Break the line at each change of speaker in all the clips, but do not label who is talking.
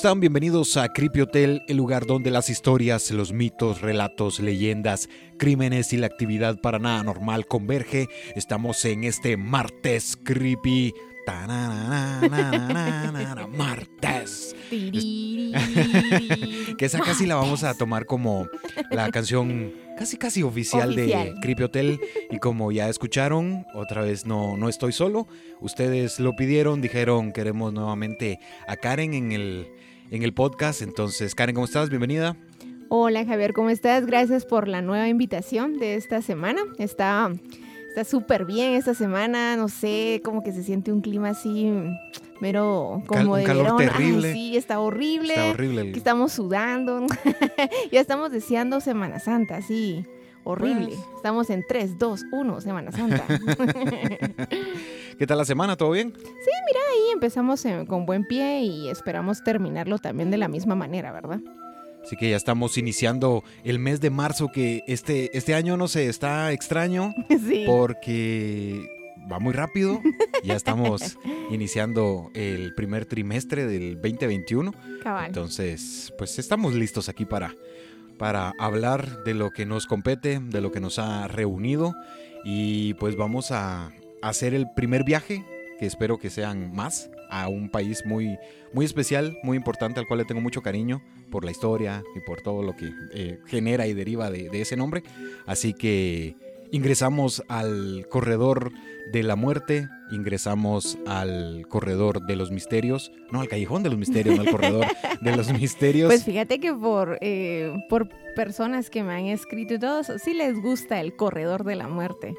Hey, ¿cómo están? Bienvenidos a Creepy Hotel, el lugar donde las historias, los mitos, relatos, leyendas, crímenes y la actividad para nada normal converge. Estamos en este martes creepy. Martes. que esa casi la vamos a tomar como la canción casi casi oficial, de. Creepy Hotel. Y como ya escucharon, otra vez no, no estoy solo. Ustedes lo pidieron, dijeron queremos nuevamente a Karen en el, en el podcast. Entonces, Karen, ¿cómo estás? Bienvenida.
Hola Javier, ¿cómo estás? Gracias por la nueva invitación de esta semana. Está está súper bien esta semana, no sé, como que se siente un clima así
Cal-
como
un
de
calor.
Ay,
terrible.
sí, está horrible.
Está horrible. el-
Que estamos sudando. ya estamos deseando Semana Santa, sí. Horrible.
Pues.
Estamos en 3, 2, 1, Semana Santa.
¿Qué tal la semana? ¿Todo bien?
y empezamos eh, con buen pie y esperamos terminarlo también de la misma manera, ¿verdad?
Así que ya estamos iniciando el mes de marzo que este, este año no sé, está extraño
sí.
porque va muy rápido. Ya estamos iniciando el primer trimestre del 2021.
Cabal.
Entonces, pues estamos listos aquí para, para hablar de lo que nos compete, de lo que nos ha reunido. Y pues vamos a hacer el primer viaje, que espero que sean más, a un país muy, muy especial, muy importante, al cual le tengo mucho cariño por la historia y por todo lo que eh, genera y deriva de, de ese nombre. Así que ingresamos al corredor de la muerte, ingresamos al corredor de los misterios, no al callejón de los misterios, no al corredor de los misterios.
Pues fíjate que por, eh, por personas que me han escrito y todo eso, sí les gusta el corredor de la muerte.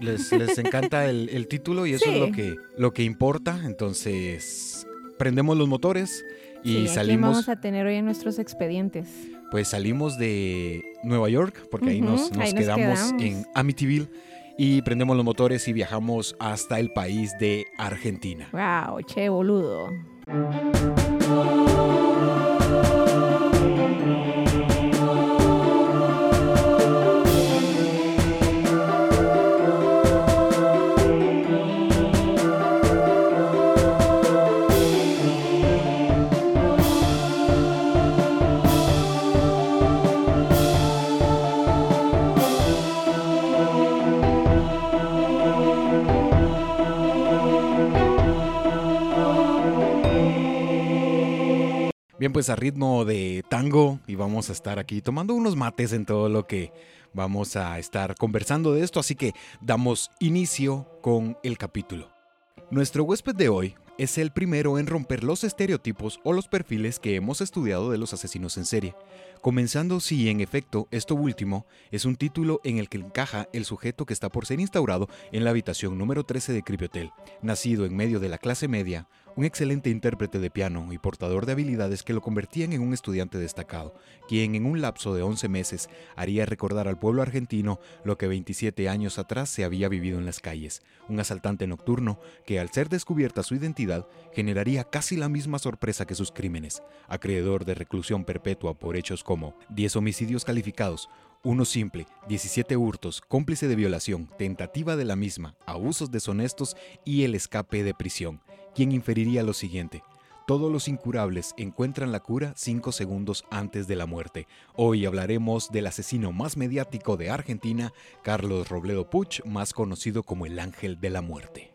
les, les encanta el, el título y eso
Sí.
es lo que, lo que importa. Entonces, prendemos los motores y
Sí, ¿a quién
salimos,
vamos a tener hoy en nuestros expedientes?
pues salimos de Nueva York, porque ahí nos, nos
ahí nos
quedamos,
quedamos.
en Amityville y prendemos los motores y viajamos hasta el país de Argentina.
Wow, che boludo.
Bien, pues a ritmo de tango y vamos a estar aquí tomando unos mates en todo lo que vamos a estar conversando de esto, así que damos inicio con el capítulo. Nuestro huésped de hoy es el primero en romper los estereotipos o los perfiles que hemos estudiado de los asesinos en serie, comenzando si en efecto esto último es un título en el que encaja el sujeto que está por ser instaurado en la habitación número 13 de Creepy Hotel, nacido en medio de la clase media, un excelente intérprete de piano y portador de habilidades que lo convertían en un estudiante destacado, quien en un lapso de 11 meses haría recordar al pueblo argentino lo que 27 años atrás se había vivido en las calles, un asaltante nocturno que al ser descubierta su identidad generaría casi la misma sorpresa que sus crímenes, acreedor de reclusión perpetua por hechos como 10 homicidios calificados, uno simple, 17 hurtos, cómplice de violación, tentativa de la misma, abusos deshonestos y el escape de prisión, quien inferiría lo siguiente. Todos los incurables encuentran la cura 5 segundos antes de la muerte. Hoy hablaremos del asesino más mediático de Argentina, Carlos Robledo Puch, más conocido como el Ángel de la Muerte.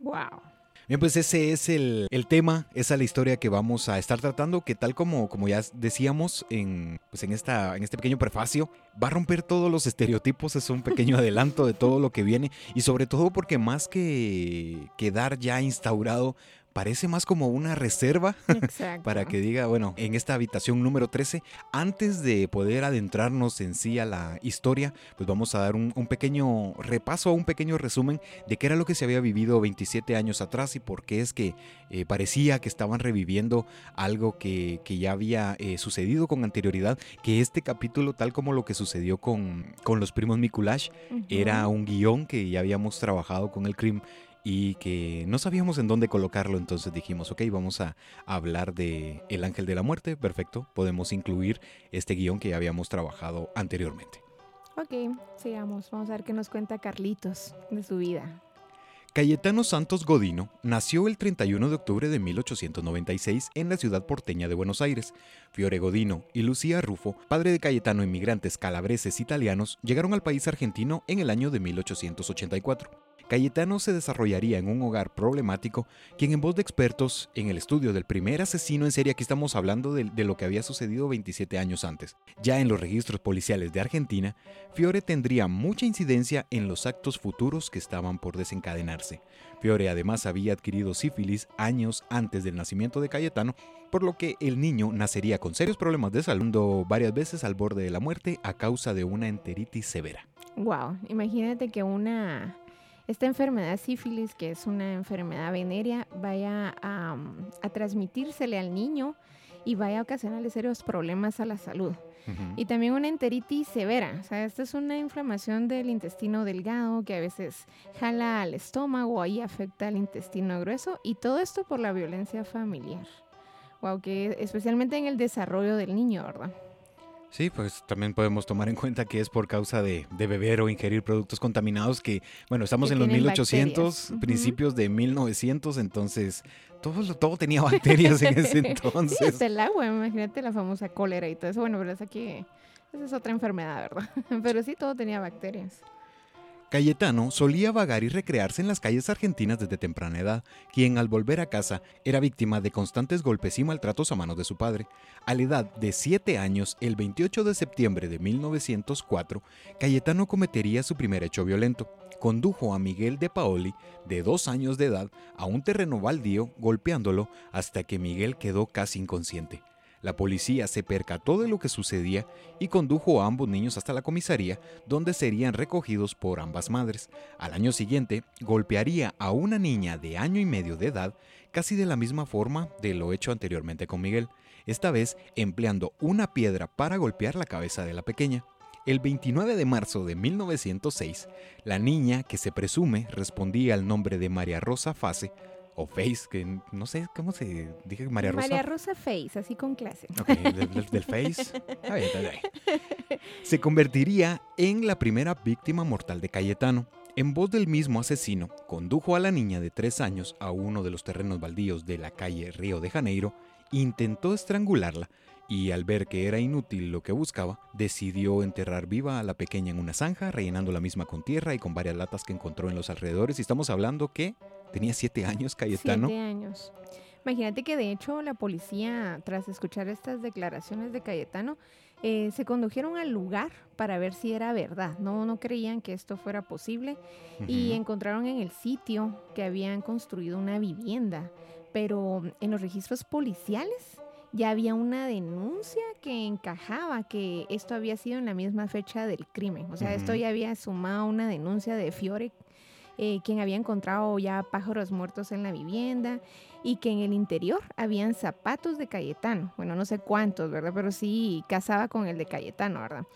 Wow.
Bien, pues ese es el, el tema, esa es la historia que vamos a estar tratando, que tal como, como ya decíamos en, pues en, esta, en este pequeño prefacio, va a romper todos los estereotipos, es un pequeño adelanto de todo lo que viene, y sobre todo porque más que quedar ya instaurado, parece más como una reserva para que diga, bueno, en esta habitación número 13, antes de poder adentrarnos en sí a la historia, pues vamos a dar un, un pequeño repaso, un pequeño resumen de qué era lo que se había vivido 27 años atrás y por qué es que eh, parecía que estaban reviviendo algo que, que ya había eh, sucedido con anterioridad, que este capítulo, tal como lo que sucedió con, con los primos Mikulash, era un guion que ya habíamos trabajado con el CRIM y que no sabíamos en dónde colocarlo, entonces dijimos, ok, vamos a hablar de El Ángel de la Muerte, perfecto, podemos incluir este guion que ya habíamos trabajado anteriormente.
Ok, sigamos. Vamos a ver qué nos cuenta Carlitos de su vida.
Cayetano Santos Godino nació el 31 de octubre de 1896 en la ciudad porteña de Buenos Aires. Fiore Godino y Lucía Rufo, padre de Cayetano inmigrantes calabreses italianos, llegaron al país argentino en el año de 1884. Cayetano se desarrollaría en un hogar problemático, quien en voz de expertos en el estudio del primer asesino en serie, aquí estamos hablando de, lo que había sucedido 27 años antes. Ya en los registros policiales de Argentina, Fiore tendría mucha incidencia en los actos futuros que estaban por desencadenarse. Fiore además había adquirido sífilis años antes del nacimiento de Cayetano, por lo que el niño nacería con serios problemas de salud, varias veces al borde de la muerte a causa de una enteritis severa.
Wow, imagínate que una esta enfermedad sífilis, que es una enfermedad venérea, vaya a, transmitírsele al niño y vaya a ocasionarle serios problemas a la salud. Y también una enteritis severa, o sea, esta es una inflamación del intestino delgado que a veces jala al estómago, ahí afecta al intestino grueso y todo esto por la violencia familiar. Wow, que especialmente en el desarrollo del niño, ¿verdad?
Sí, pues también podemos tomar en cuenta que es por causa de, beber o ingerir productos contaminados que, bueno, estamos en los 1800, principios de 1900, entonces todo, todo tenía bacterias en ese entonces.
Sí, el agua, imagínate la famosa cólera y todo eso. Bueno, pero es aquí, esa es otra enfermedad, ¿verdad? Pero sí, todo tenía bacterias.
Cayetano solía vagar y recrearse en las calles argentinas desde temprana edad, quien al volver a casa era víctima de constantes golpes y maltratos a manos de su padre. A la edad de 7 años, el 28 de septiembre de 1904, Cayetano cometería su primer hecho violento. Condujo a Miguel de Paoli, de dos años de edad, a un terreno baldío, golpeándolo hasta que Miguel quedó casi inconsciente. La policía se percató de lo que sucedía y condujo a ambos niños hasta la comisaría, donde serían recogidos por ambas madres. Al año siguiente, golpearía a una niña de año y medio de edad, casi de la misma forma de lo hecho anteriormente con Miguel, esta vez empleando una piedra para golpear la cabeza de la pequeña. El 29 de marzo de 1906, la niña, que se presume respondía al nombre de María Rosa Fase, o Face, que no sé cómo se dije María Rosa.
María Rosa Face, así con clase.
Ok, del, Face. Se convertiría en la primera víctima mortal de Cayetano. En voz del mismo asesino, condujo a la niña de tres años a uno de los terrenos baldíos de la calle Río de Janeiro, intentó estrangularla y al ver que era inútil lo que buscaba, decidió enterrar viva a la pequeña en una zanja, rellenando la misma con tierra y con varias latas que encontró en los alrededores. Y estamos hablando que Tenía siete años, Cayetano.
Siete años. Imagínate que de hecho la policía, tras escuchar estas declaraciones de Cayetano, eh, se condujeron al lugar para ver si era verdad. No, no creían que esto fuera posible y encontraron en el sitio que habían construido una vivienda, pero en los registros policiales ya había una denuncia que encajaba que esto había sido en la misma fecha del crimen. O sea, esto ya había sumado una denuncia de Fiore eh, quien había encontrado ya pájaros muertos en la vivienda y que en el interior habían zapatos de Cayetano. Bueno, no sé cuántos, ¿verdad? Pero sí casaba con el de Cayetano, ¿verdad?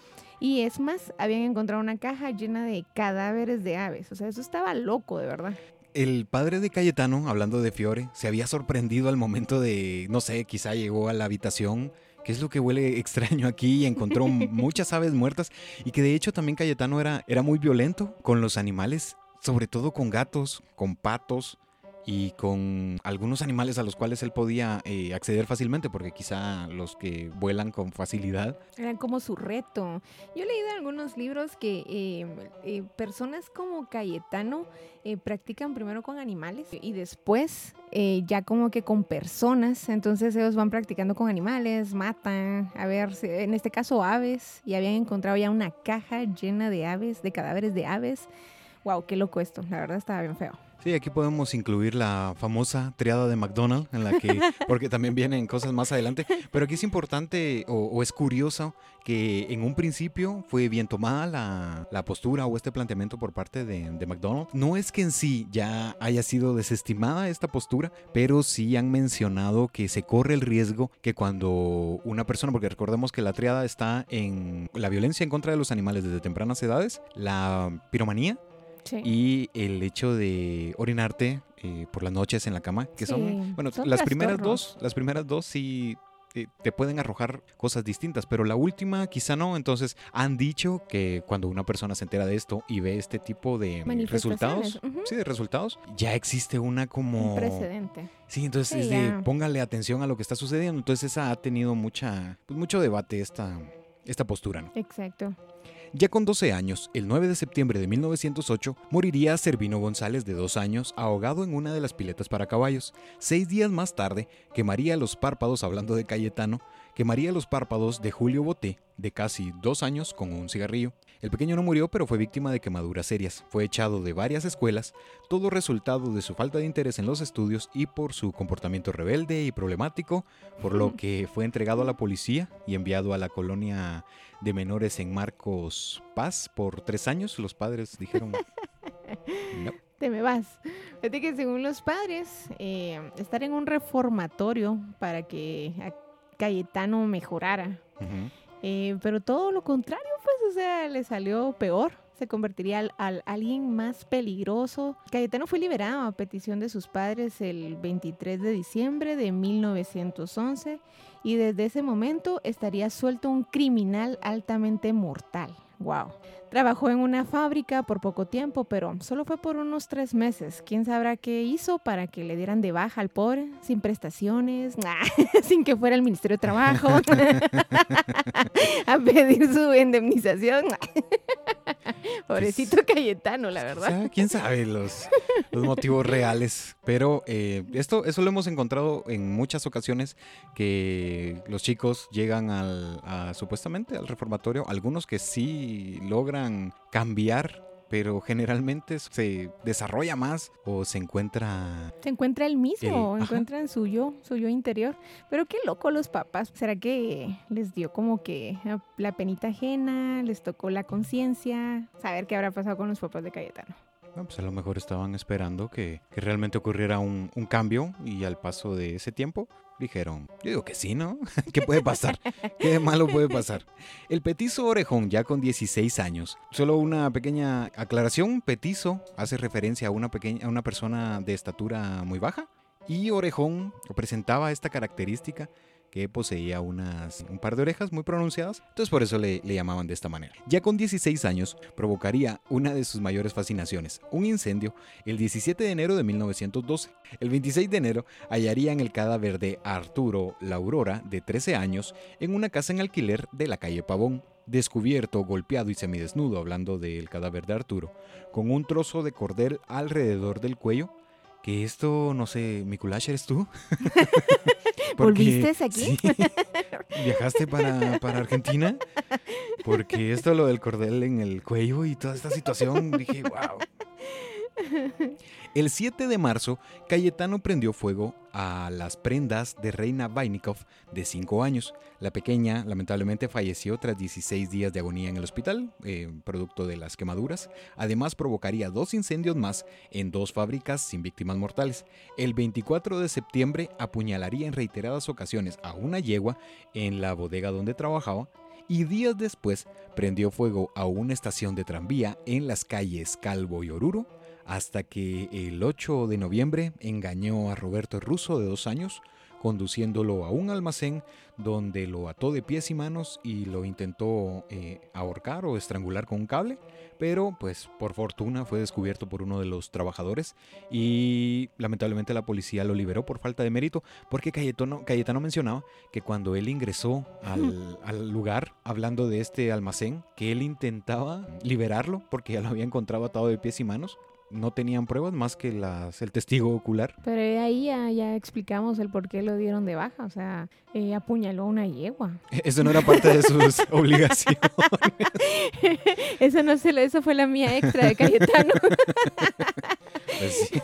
Y es más, habían encontrado una caja llena de cadáveres de aves. O sea, eso estaba loco, de verdad.
El padre de Cayetano, hablando de Fiore, se había sorprendido al momento de, no sé, quizá llegó a la habitación ¿Qué es lo que huele extraño aquí? Y encontró muchas aves muertas y que de hecho también Cayetano era, era muy violento con los animales sobre todo con gatos, con patos y con algunos animales a los cuales él podía eh, acceder fácilmente, porque quizá los que vuelan con facilidad.
Eran como su reto. Yo he leído algunos libros que eh, eh, personas como Cayetano practican primero con animales y después ya como que con personas. Entonces ellos van practicando con animales, matan, a ver, en este caso aves, y habían encontrado ya una caja llena de aves, de cadáveres de aves wow, qué loco esto. La verdad estaba bien feo.
Sí, aquí podemos incluir la famosa triada de McDonald's, en la que, porque también vienen cosas más adelante, pero aquí es importante o, es curioso que en un principio fue bien tomada la, postura o este planteamiento por parte de, de, McDonald's. No es que en sí ya haya sido desestimada esta postura, pero sí han mencionado que se corre el riesgo que cuando una persona, porque recordemos que la triada está en la violencia en contra de los animales desde tempranas edades, la piromanía, y el hecho de orinarte eh, por las noches en la cama, que son, bueno, las primeras dos, las primeras dos sí eh, te pueden arrojar cosas distintas, pero la última quizá no. Entonces han dicho que cuando una persona se entera de esto y ve este tipo de resultados, sí, de resultados, ya existe una como...
Un precedente.
Sí, entonces es de, póngale atención a lo que está sucediendo. Entonces esa ha tenido mucha, pues, mucho debate esta, esta postura. ¿no?
Exacto.
Ya con 12 años, el 9 de septiembre de 1908, moriría Servino González de dos años ahogado en una de las piletas para caballos. Seis días más tarde, quemaría los párpados, hablando de Cayetano, quemaría los párpados de Julio Boté, de casi dos años, con un cigarrillo. El pequeño no murió, pero fue víctima de quemaduras serias. Fue echado de varias escuelas, todo resultado de su falta de interés en los estudios y por su comportamiento rebelde y problemático, por lo que fue entregado a la policía y enviado a la colonia de menores en Marcos Paz por tres años. Los padres dijeron, no.
Te me vas. Fíjate que según los padres, eh, estar en un reformatorio para que Cayetano mejorara. Eh, pero todo lo contrario, pues, o sea, le salió peor. Se convertiría al, al, alguien más peligroso. Cayetano fue liberado a petición de sus padres el 23 de diciembre de 1911 y desde ese momento estaría suelto un criminal altamente mortal. Wow. Trabajó en una fábrica por poco tiempo, pero solo fue por unos tres meses. ¿Quién sabrá qué hizo para que le dieran de baja al pobre? Sin prestaciones, sin que fuera el Ministerio de Trabajo a pedir su indemnización. Pobrecito Cayetano, la verdad.
¿Quién sabe los, los motivos reales? Pero eh, esto, eso lo hemos encontrado en muchas ocasiones que los chicos llegan al, supuestamente al reformatorio, algunos que sí logran cambiar pero generalmente se desarrolla más o se encuentra...
Se encuentra el mismo, encuentran su yo, su yo interior. Pero qué loco los papás. ¿Será que les dio como que la penita ajena, les tocó la conciencia? Saber qué habrá pasado con los papás de Cayetano.
Pues a lo mejor estaban esperando que, que realmente ocurriera un, un, cambio y al paso de ese tiempo Dijeron, yo digo que sí, ¿no? ¿Qué puede pasar? ¿Qué malo puede pasar? El petizo orejón, ya con 16 años. Solo una pequeña aclaración, petizo hace referencia a una, pequeña, a una persona de estatura muy baja. Y orejón presentaba esta característica que poseía unas, un par de orejas muy pronunciadas, entonces por eso le, llamaban de esta manera. Ya con 16 años provocaría una de sus mayores fascinaciones, un incendio el 17 de enero de 1912. El 26 de enero hallarían el cadáver de Arturo La Aurora, de 13 años, en una casa en alquiler de la calle Pavón descubierto, golpeado y semidesnudo, hablando del cadáver de Arturo, con un trozo de cordel alrededor del cuello. Que esto, no sé, Mikulash, ¿eres tú?
¿Volviste aquí?
¿Viajaste para, para, Argentina? Porque esto, lo del cordel en el cuello y toda esta situación, dije, wow. El 7 de marzo, Cayetano prendió fuego a las prendas de Reina Vainikov de 5 años. La pequeña lamentablemente falleció tras 16 días de agonía en el hospital, eh, producto de las quemaduras. Además provocaría dos incendios más en dos fábricas sin víctimas mortales. El 24 de septiembre apuñalaría en reiteradas ocasiones a una yegua en la bodega donde trabajaba y días después prendió fuego a una estación de tranvía en las calles Calvo y Oruro hasta que el 8 de noviembre engañó a Roberto Russo de dos años, conduciéndolo a un almacén donde lo ató de pies y manos y lo intentó eh, ahorcar o estrangular con un cable, pero pues por fortuna fue descubierto por uno de los trabajadores y lamentablemente la policía lo liberó por falta de mérito porque Cayetano, Cayetano mencionaba que cuando él ingresó al, al, lugar hablando de este almacén, que él intentaba liberarlo porque ya lo había encontrado atado de pies y manos no tenían pruebas más que las, el testigo ocular.
Pero ahí ya, explicamos el por qué lo dieron de baja, o sea, eh, apuñaló una yegua.
Eso no era parte de sus obligaciones.
eso no se eso fue la mía extra de Cayetano.
pues sí.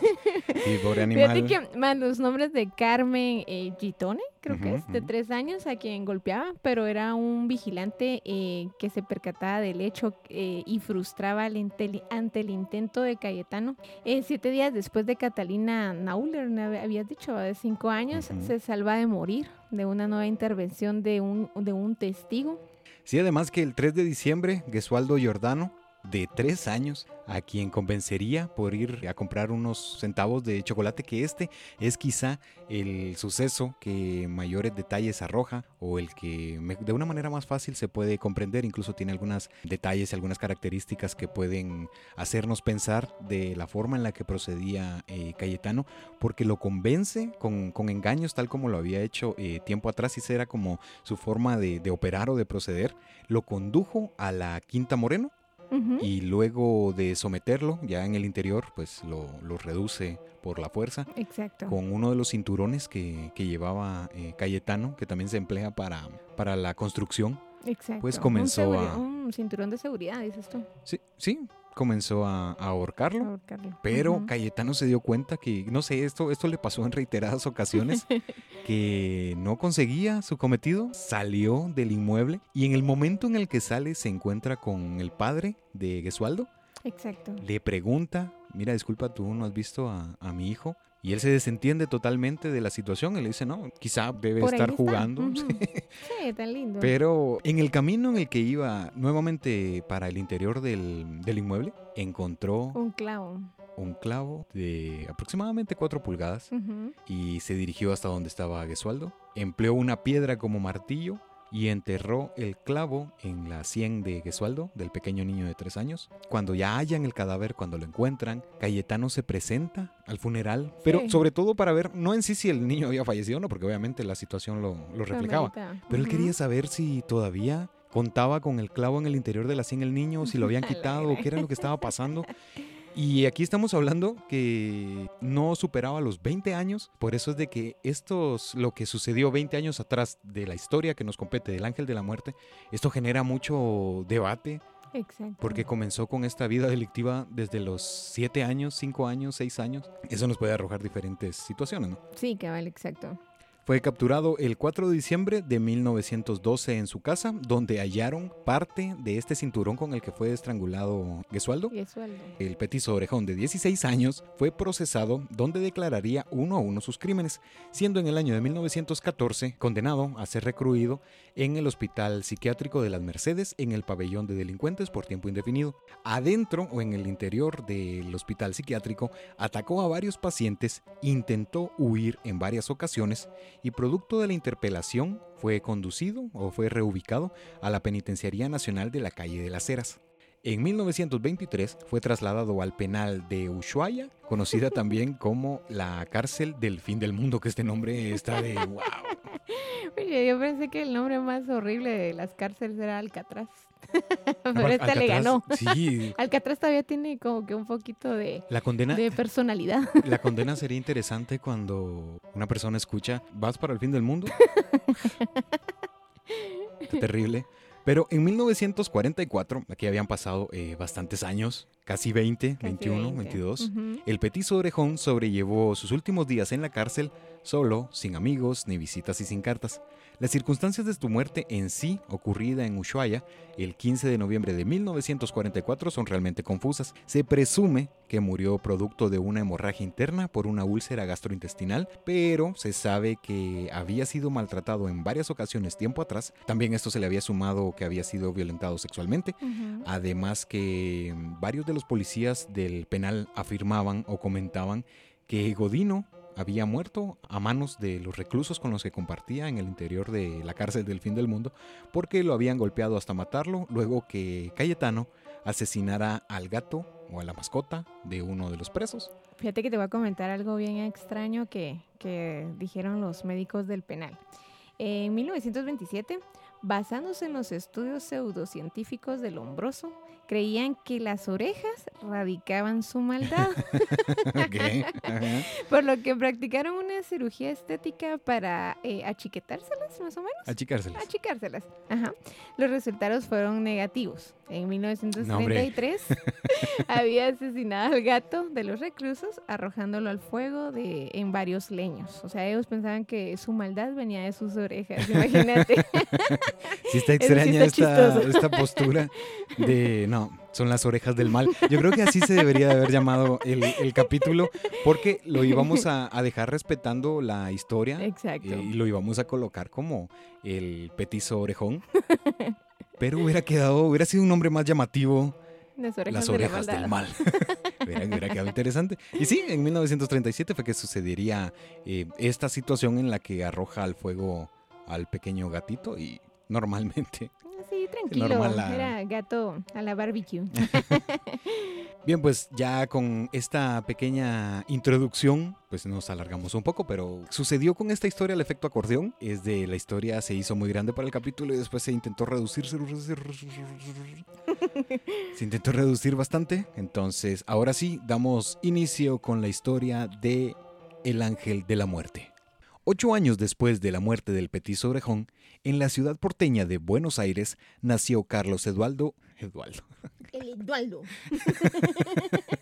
Y pobre animal.
Fíjate que man, los nombres de Carmen eh, Gitone, creo que es, de tres años, a quien golpeaba, pero era un vigilante eh, que se percataba del hecho eh, y frustraba ante el intento de Cayetano. Eh, siete días después de Catalina Nauler, habías dicho, de cinco años, se salva de morir de una nueva intervención de un, de un testigo.
Sí, además que el 3 de diciembre, Gesualdo Giordano de tres años a quien convencería por ir a comprar unos centavos de chocolate, que este es quizá el suceso que mayores detalles arroja o el que de una manera más fácil se puede comprender, incluso tiene algunos detalles y algunas características que pueden hacernos pensar de la forma en la que procedía eh, Cayetano, porque lo convence con, engaños tal como lo había hecho eh, tiempo atrás y era como su forma de operar o de proceder, lo condujo a la Quinta Moreno, y luego de someterlo ya en el interior, pues lo, reduce por la fuerza.
Exacto.
Con uno de los cinturones que, llevaba eh, Cayetano, que también se emplea para, para la construcción.
Exacto.
Pues comenzó
un
a...
Un cinturón de seguridad, dices tú.
Sí, sí, comenzó a, ahorcarlo, Pero Cayetano se dio cuenta que, no sé, esto, esto le pasó en reiteradas ocasiones, que no conseguía su cometido, salió del inmueble y en el momento en el que sale se encuentra con el padre de Gesualdo.
Exacto.
Le pregunta, mira, disculpa, tú no has visto a, a mi hijo. Y él se desentiende totalmente de la situación. Él le dice, no, quizá debe estar jugando.
sí, tan lindo.
Pero en el camino en el que iba nuevamente para el interior del, inmueble, encontró...
Un clavo.
Un clavo de aproximadamente 4 pulgadas y se dirigió hasta donde estaba Gesualdo. Empleó una piedra como martillo y enterró el clavo en la sien de Gesualdo, del pequeño niño de tres años. Cuando ya hallan el cadáver, cuando lo encuentran, Cayetano se presenta al funeral, pero sobre todo para ver, no en sí si el niño había fallecido o no, porque obviamente la situación lo, reflejaba, pero él quería saber si todavía contaba con el clavo en el interior de la sien el niño, si lo habían quitado, o qué era lo que estaba pasando. Y aquí estamos hablando que no superaba los 20 años, por eso es de que esto lo que sucedió 20 años atrás de la historia que nos compete del ángel de la muerte, esto genera mucho debate.
Exacto.
Porque comenzó con esta vida delictiva desde los 7 años, 5 años, 6 años. Eso nos puede arrojar diferentes situaciones, ¿no?
Sí, cabal, exacto.
Fue capturado el 4 de diciembre de 1912 en su casa, donde hallaron parte de este cinturón con el que fue estrangulado Gesualdo.
Gesualdo.
El petiso orejón de 16 años fue procesado, donde declararía uno a uno sus crímenes, siendo en el año de 1914 condenado a ser recluido en el Hospital Psiquiátrico de las Mercedes en el pabellón de delincuentes por tiempo indefinido. Adentro o en el interior del hospital psiquiátrico atacó a varios pacientes, intentó huir en varias ocasiones y producto de la interpelación fue conducido o fue reubicado a la Penitenciaría Nacional de la Calle de las Heras. En 1923 fue trasladado al penal de Ushuaia, conocida también como la cárcel del fin del mundo, que este nombre está de wow.
Oye, yo pensé que el nombre más horrible de las cárceles era Alcatraz. Pero esta le ganó.
Sí.
Alcatraz todavía tiene como que un poquito de,
la condena,
de personalidad.
La condena sería interesante cuando una persona escucha, ¿vas para el fin del mundo? terrible. Pero en 1944, aquí habían pasado eh, bastantes años, casi 20, 21, 22, el petiso orejón sobrellevó sus últimos días en la cárcel solo, sin amigos, ni visitas y sin cartas. Las circunstancias de su muerte en sí, ocurrida en Ushuaia el 15 de noviembre de 1944, son realmente confusas. Se presume que murió producto de una hemorragia interna por una úlcera gastrointestinal, pero se sabe que había sido maltratado en varias ocasiones tiempo atrás. También esto se le había sumado que había sido violentado sexualmente. Además que varios de los policías del penal afirmaban o comentaban que Godino había muerto a manos de los reclusos con los que compartía en el interior de la cárcel del fin del mundo, porque lo habían golpeado hasta matarlo, luego que Cayetano asesinara al gato o a la mascota de uno de los presos.
Fíjate que te voy a comentar algo bien extraño que, que dijeron los médicos del penal. En 1927, basándose en los estudios pseudocientíficos del hombroso, creían que las orejas radicaban su maldad. Por lo que practicaron una cirugía estética para eh, achiquetárselas, más o menos.
Achicárselas.
Achicárselas. Ajá. Los resultados fueron negativos. En 1933 había asesinado al gato de los reclusos arrojándolo al fuego de, en varios leños. O sea, ellos pensaban que su maldad venía de sus orejas, imagínate.
sí está extraña esta, esta postura de, no, son las orejas del mal. Yo creo que así se debería de haber llamado el, capítulo, porque lo íbamos a, dejar respetando la historia.
Exacto.
Eh, y lo íbamos a colocar como el petizo orejón. Pero hubiera quedado, hubiera sido un nombre más llamativo
Las orejas,
Las
de
del mal. Hubiera, hubiera quedado interesante. Y sí, en 1937 fue que sucedería eh, esta situación en la que arroja al fuego al pequeño gatito y normalmente.
Sí, tranquilo.
normal la-
Era gato a la barbecue.
Bien, pues ya con esta pequeña introducción, pues nos alargamos un poco, pero sucedió con esta historia el efecto acordeón. Es de la historia se hizo muy grande para el capítulo y después se intentó reducir. Se intentó reducir bastante. Entonces, ahora sí, damos inicio con la historia de El Ángel de la Muerte. Ocho años después de la muerte del petiso orejón, en la ciudad porteña de Buenos Aires nació Carlos Eduardo. Eduardo.
El Eduardo.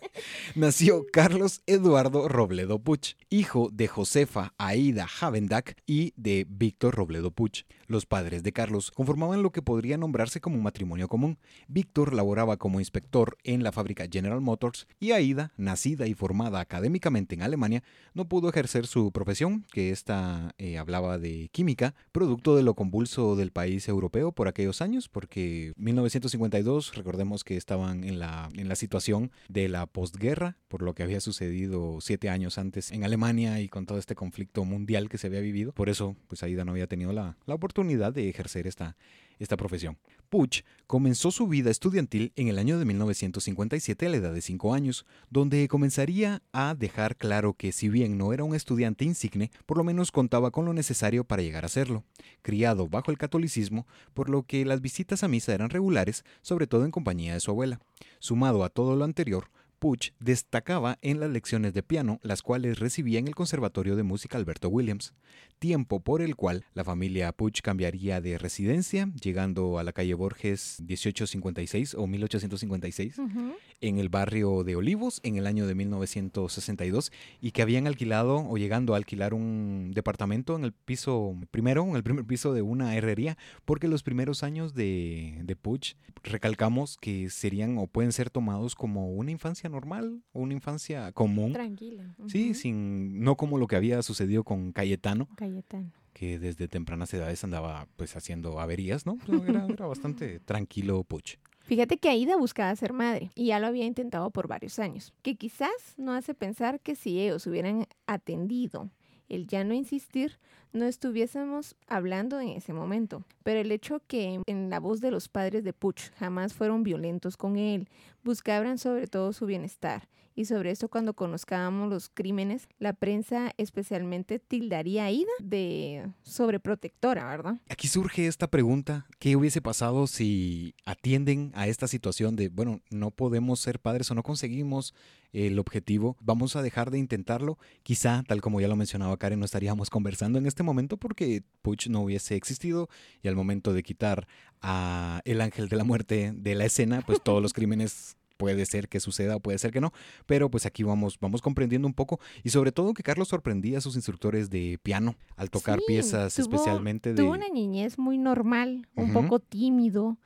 nació Carlos Eduardo Robledo Puch, hijo de Josefa Aida Havendak y de Víctor Robledo Puch. Los padres de Carlos conformaban lo que podría nombrarse como un matrimonio común. Víctor laboraba como inspector en la fábrica General Motors y Aida, nacida y formada académicamente en Alemania, no pudo ejercer su profesión, que esta eh, hablaba de química, producto de lo convulso del país europeo por aquellos años, porque 1952, recordemos que estaban en la, en la situación de la posguerra, por lo que había sucedido siete años antes en Alemania y con todo este conflicto mundial que se había vivido. Por eso, pues Aida no había tenido la, la oportunidad de ejercer esta, esta profesión. Puch comenzó su vida estudiantil en el año de 1957 a la edad de 5 años, donde comenzaría a dejar claro que si bien no era un estudiante insigne, por lo menos contaba con lo necesario para llegar a serlo. Criado bajo el catolicismo, por lo que las visitas a misa eran regulares, sobre todo en compañía de su abuela. Sumado a todo lo anterior, Puch destacaba en las lecciones de piano, las cuales recibía en el Conservatorio de Música Alberto Williams, tiempo por el cual la familia Puch cambiaría de residencia, llegando a la calle Borges 1856 o 1856
Ujú.
en el barrio de Olivos en el año de 1962 y que habían alquilado o llegando a alquilar un departamento en el piso primero, en el primer piso de una herrería, porque los primeros años de, de Puch, recalcamos que serían o pueden ser tomados como una infancia normal o una infancia común.
Tranquila.
Sí, sin, no como lo que había sucedido con Cayetano,
Cayetano.
que desde tempranas edades andaba pues haciendo averías, ¿no? Era, era bastante tranquilo Puch.
Fíjate que Aida buscaba ser madre y ya lo había intentado por varios años, que quizás no hace pensar que si ellos hubieran atendido el ya no insistir, no estuviésemos hablando en ese momento. Pero el hecho que en la voz de los padres de Puch jamás fueron violentos con él, buscaban sobre todo su bienestar. Y sobre esto cuando conozcábamos los crímenes, la prensa especialmente tildaría a Aida de sobreprotectora, ¿verdad?
Aquí surge esta pregunta, ¿qué hubiese pasado si atienden a esta situación de, bueno, no podemos ser padres o no conseguimos el objetivo, vamos a dejar de intentarlo? Quizá, tal como ya lo mencionaba Karen, no estaríamos conversando en este momento porque Puch no hubiese existido y al momento de quitar a el ángel de la muerte de la escena, pues todos los crímenes puede ser que suceda o puede ser que no, pero pues aquí vamos, vamos comprendiendo un poco y sobre todo que Carlos sorprendía a sus instructores de piano al tocar
Sí,
piezas
tuvo-
especialmente de...
Tuvo una niñez muy normal, un poco tímido,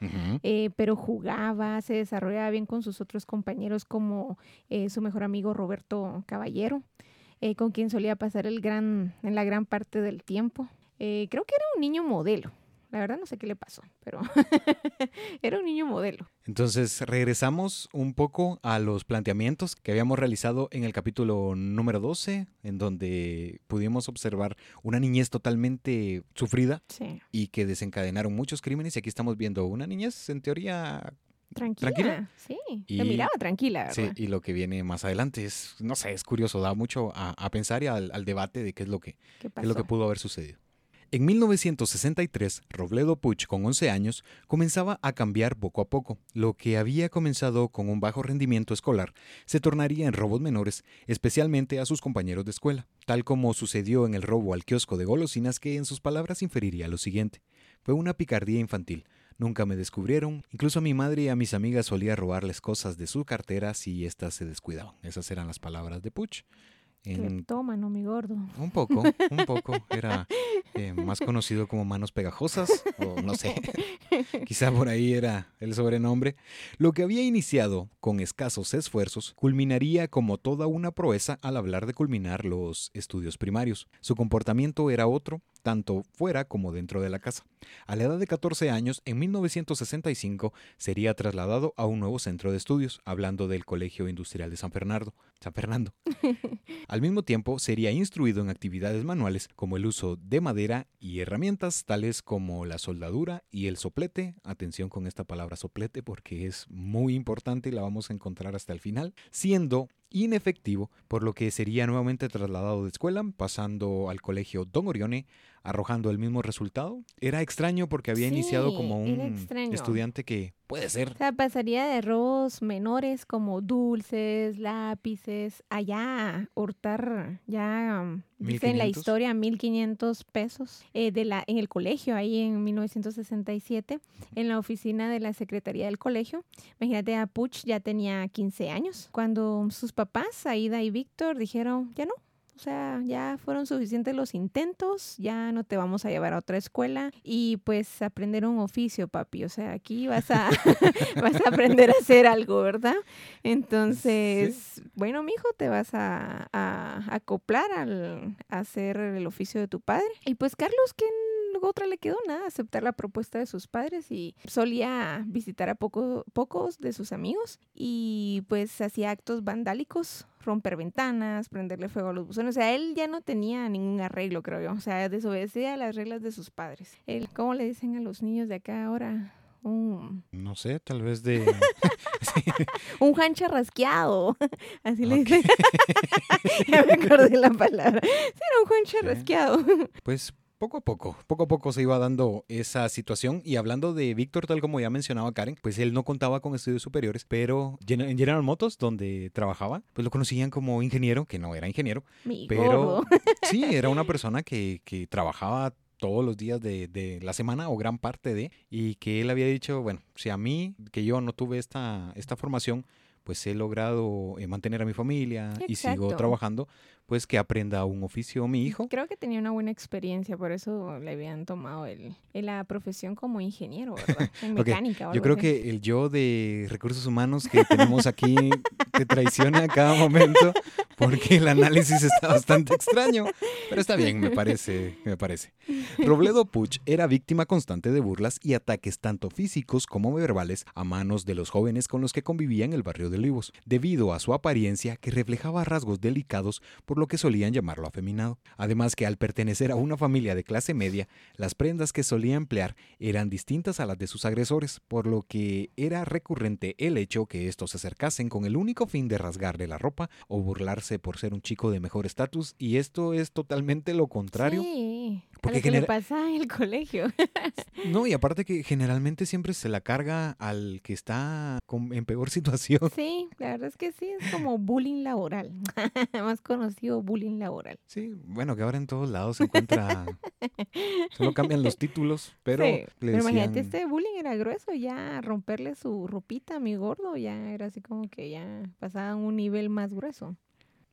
eh, pero jugaba, se desarrollaba bien con sus otros compañeros como eh, su mejor amigo Roberto Caballero, eh, con quien solía pasar el gran, en la gran parte del tiempo. Eh, creo que era un niño modelo. La verdad no sé qué le pasó, pero era un niño modelo.
Entonces regresamos un poco a los planteamientos que habíamos realizado en el capítulo número 12, en donde pudimos observar una niñez totalmente sufrida
Sí.
y que desencadenaron muchos crímenes. Y aquí estamos viendo una niñez en teoría...
Tranquila.
¿Tranquila?
Sí.
Y-
Te miraba tranquila,
Sí,
¿verdad?
y lo que viene más adelante es, no sé, es curioso, da mucho a, a pensar y al, al debate de qué es lo que,
¿Qué
qué es lo que pudo haber sucedido. En 1963, Robledo Puch, con 11 años, comenzaba a cambiar poco a poco. Lo que había comenzado con un bajo rendimiento escolar se tornaría en robos menores, especialmente a sus compañeros de escuela, tal como sucedió en el robo al kiosco de golosinas que en sus palabras inferiría lo siguiente. Fue una picardía infantil. Nunca me descubrieron. Incluso a mi madre y a mis amigas solía robarles cosas de su cartera si éstas se descuidaban. Esas eran las palabras de Puch. En
Tómano, mi gordo.
un poco, un poco. Era eh, más conocido como Manos Pegajosas, o no sé, quizá por ahí era el sobrenombre. Lo que había iniciado con escasos esfuerzos culminaría como toda una proeza al hablar de culminar los estudios primarios. Su comportamiento era otro, tanto fuera como dentro de la casa. A la edad de 14 años, en 1965, sería trasladado a un nuevo centro de estudios, hablando del Colegio Industrial de San Fernando. San Fernando. Al mismo tiempo, sería instruido en actividades manuales como el uso de madera y herramientas tales como la soldadura y el soplete. Atención con esta palabra soplete porque es muy importante y la vamos a encontrar hasta el final, siendo inefectivo, por lo que sería nuevamente trasladado de escuela, pasando al colegio Don Orione, arrojando el mismo resultado. Era extraño porque había
Sí,
iniciado como un estudiante que puede ser.
O sea, pasaría de robos menores como dulces, lápices, allá hurtar, ya um, dice en la
1500.
historia 1500 pesos eh, de la, en el colegio, ahí en 1967, en la oficina de la Secretaría del Colegio. Imagínate, a Puch ya tenía 15 años. Cuando sus papás, Aida y Víctor, dijeron, ya no. O sea, ya fueron suficientes los intentos, ya no te vamos a llevar a otra escuela y pues aprender un oficio, papi. O sea, aquí vas a, vas a aprender a hacer algo, ¿verdad? Entonces, bueno, mijo, te vas a, a acoplar al a hacer el oficio de tu padre. Y pues Carlos, luego otra le quedó nada, aceptar la propuesta de sus padres y solía visitar a poco, pocos de sus amigos y pues hacía actos vandálicos, romper ventanas, prenderle fuego a los buzones. O sea, él ya no tenía ningún arreglo, creo yo. O sea, desobedecía las reglas de sus padres. Él, ¿cómo le dicen a los niños de acá ahora? Un,
No sé, tal vez de...
un hancha rasqueado. Así le dicen. ya me acordé la palabra. Sí, era un hancha
Ok.
rasqueado.
Pues poco a poco, poco a poco se iba dando esa situación. Y hablando de Víctor, tal como ya mencionaba Karen, pues él no contaba con estudios superiores, pero en General Motors, donde trabajaba, pues lo conocían como ingeniero, que no era ingeniero,
Mi
pero
gordo.
sí, era una persona que, que trabajaba todos los días de, de la semana o gran parte de, y que él había dicho, bueno, si a mí, que yo no tuve esta, esta formación, pues he logrado eh, mantener a mi familia y sigo trabajando, pues que aprenda un oficio mi hijo.
Creo que tenía una buena experiencia, por eso le habían tomado el, la profesión como ingeniero, ¿verdad? En mecánica. o
Yo creo
así.
que el yo de recursos humanos que tenemos aquí te traiciona a cada momento porque el análisis está bastante extraño, pero está bien, me parece, me parece. Robledo Puch era víctima constante de burlas y ataques tanto físicos como verbales a manos de los jóvenes con los que convivía en el barrio de Olivos, debido a su apariencia que reflejaba rasgos delicados por lo que solían llamarlo afeminado. Además que al pertenecer a una familia de clase media, las prendas que solía emplear eran distintas a las de sus agresores, por lo que era recurrente el hecho que estos se acercasen con el único fin de rasgarle la ropa o burlarse por ser un chico de mejor estatus, y esto es totalmente lo contrario.
Sí,
Porque
a lo que le pasa en el colegio.
No, y aparte que generalmente siempre se la carga al que está en peor situación.
Sí, la verdad es que sí, es como bullying laboral, más conocido bullying laboral.
Sí, bueno, que ahora en todos lados se encuentra. Solo cambian los títulos, pero
Sí,
le
pero imagínate, este bullying era grueso, ya romperle su ropita a mi gordo, ya era así como que ya pasaba a un nivel más grueso.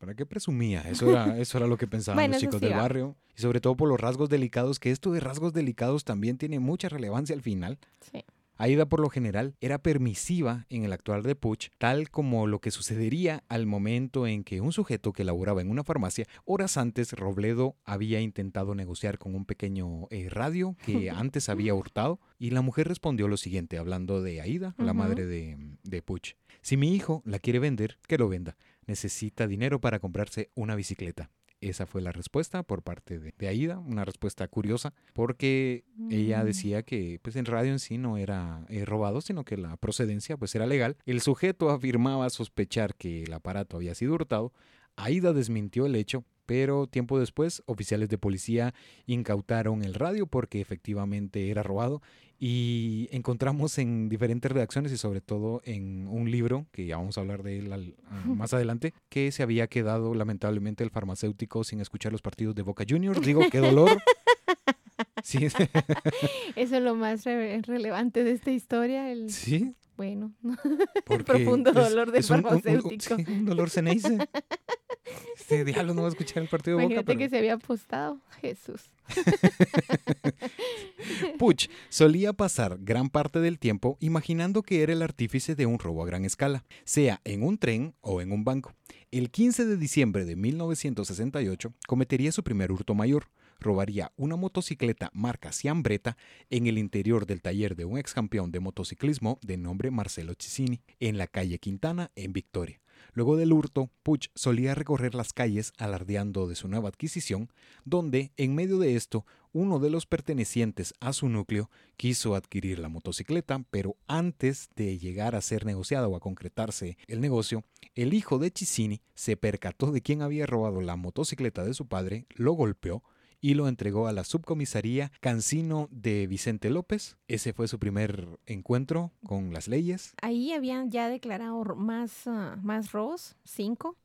¿Para qué presumía? Eso era, eso era lo que pensaban
Bueno,
los chicos
sí
del
va.
barrio. Y sobre todo por los rasgos delicados, que esto de rasgos delicados también tiene mucha relevancia al final.
Sí.
Aida, por lo general, era permisiva en el actuar de Puch, tal como lo que sucedería al momento en que un sujeto que laboraba en una farmacia, horas antes Robledo había intentado negociar con un pequeño eh, radio que antes había hurtado, y la mujer respondió lo siguiente, hablando de Aida, la madre de, de Puch. Si mi hijo la quiere vender, que lo venda. Necesita dinero para comprarse una bicicleta. Esa fue la respuesta por parte de, de Aida, una respuesta curiosa, porque ella
Mm.
decía que pues en radio en sí no era eh, robado, sino que la procedencia pues era legal. El sujeto afirmaba sospechar que el aparato había sido hurtado. Aida desmintió el hecho, pero tiempo después oficiales de policía incautaron el radio porque efectivamente era robado y encontramos en diferentes redacciones y sobre todo en un libro, que ya vamos a hablar de él al- a- más adelante, que se había quedado lamentablemente el farmacéutico sin escuchar los partidos de Boca Juniors. Digo, qué dolor. Sí,
Eso es lo más re- relevante de esta historia, el,
sí,
bueno,
porque
profundo dolor del
es un- un- un- un-
farmacéutico.
sí, un dolor ceneice. Este diablo no va a escuchar el partido de Boca,
imagínate
pero...
que se había apostado, Jesús.
Puch solía pasar gran parte del tiempo imaginando que era el artífice de un robo a gran escala, sea en un tren o en un banco. El 15 de diciembre de 1968 cometería su primer hurto mayor, robaría una motocicleta marca Ciambretta en el interior del taller de un ex campeón de motociclismo de nombre Marcelo Cicini, en la calle Quintana, en Victoria. Luego del hurto, Puch solía recorrer las calles alardeando de su nueva adquisición, donde, en medio de esto, uno de los pertenecientes a su núcleo quiso adquirir la motocicleta, pero antes de llegar a ser negociada o a concretarse el negocio, el hijo de Cicini se percató de quién había robado la motocicleta de su padre, lo golpeó, y lo entregó a la subcomisaría Cancino de Vicente López. Ese fue su primer encuentro con las leyes.
Ahí habían ya declarado más, ah, más robos, cinco.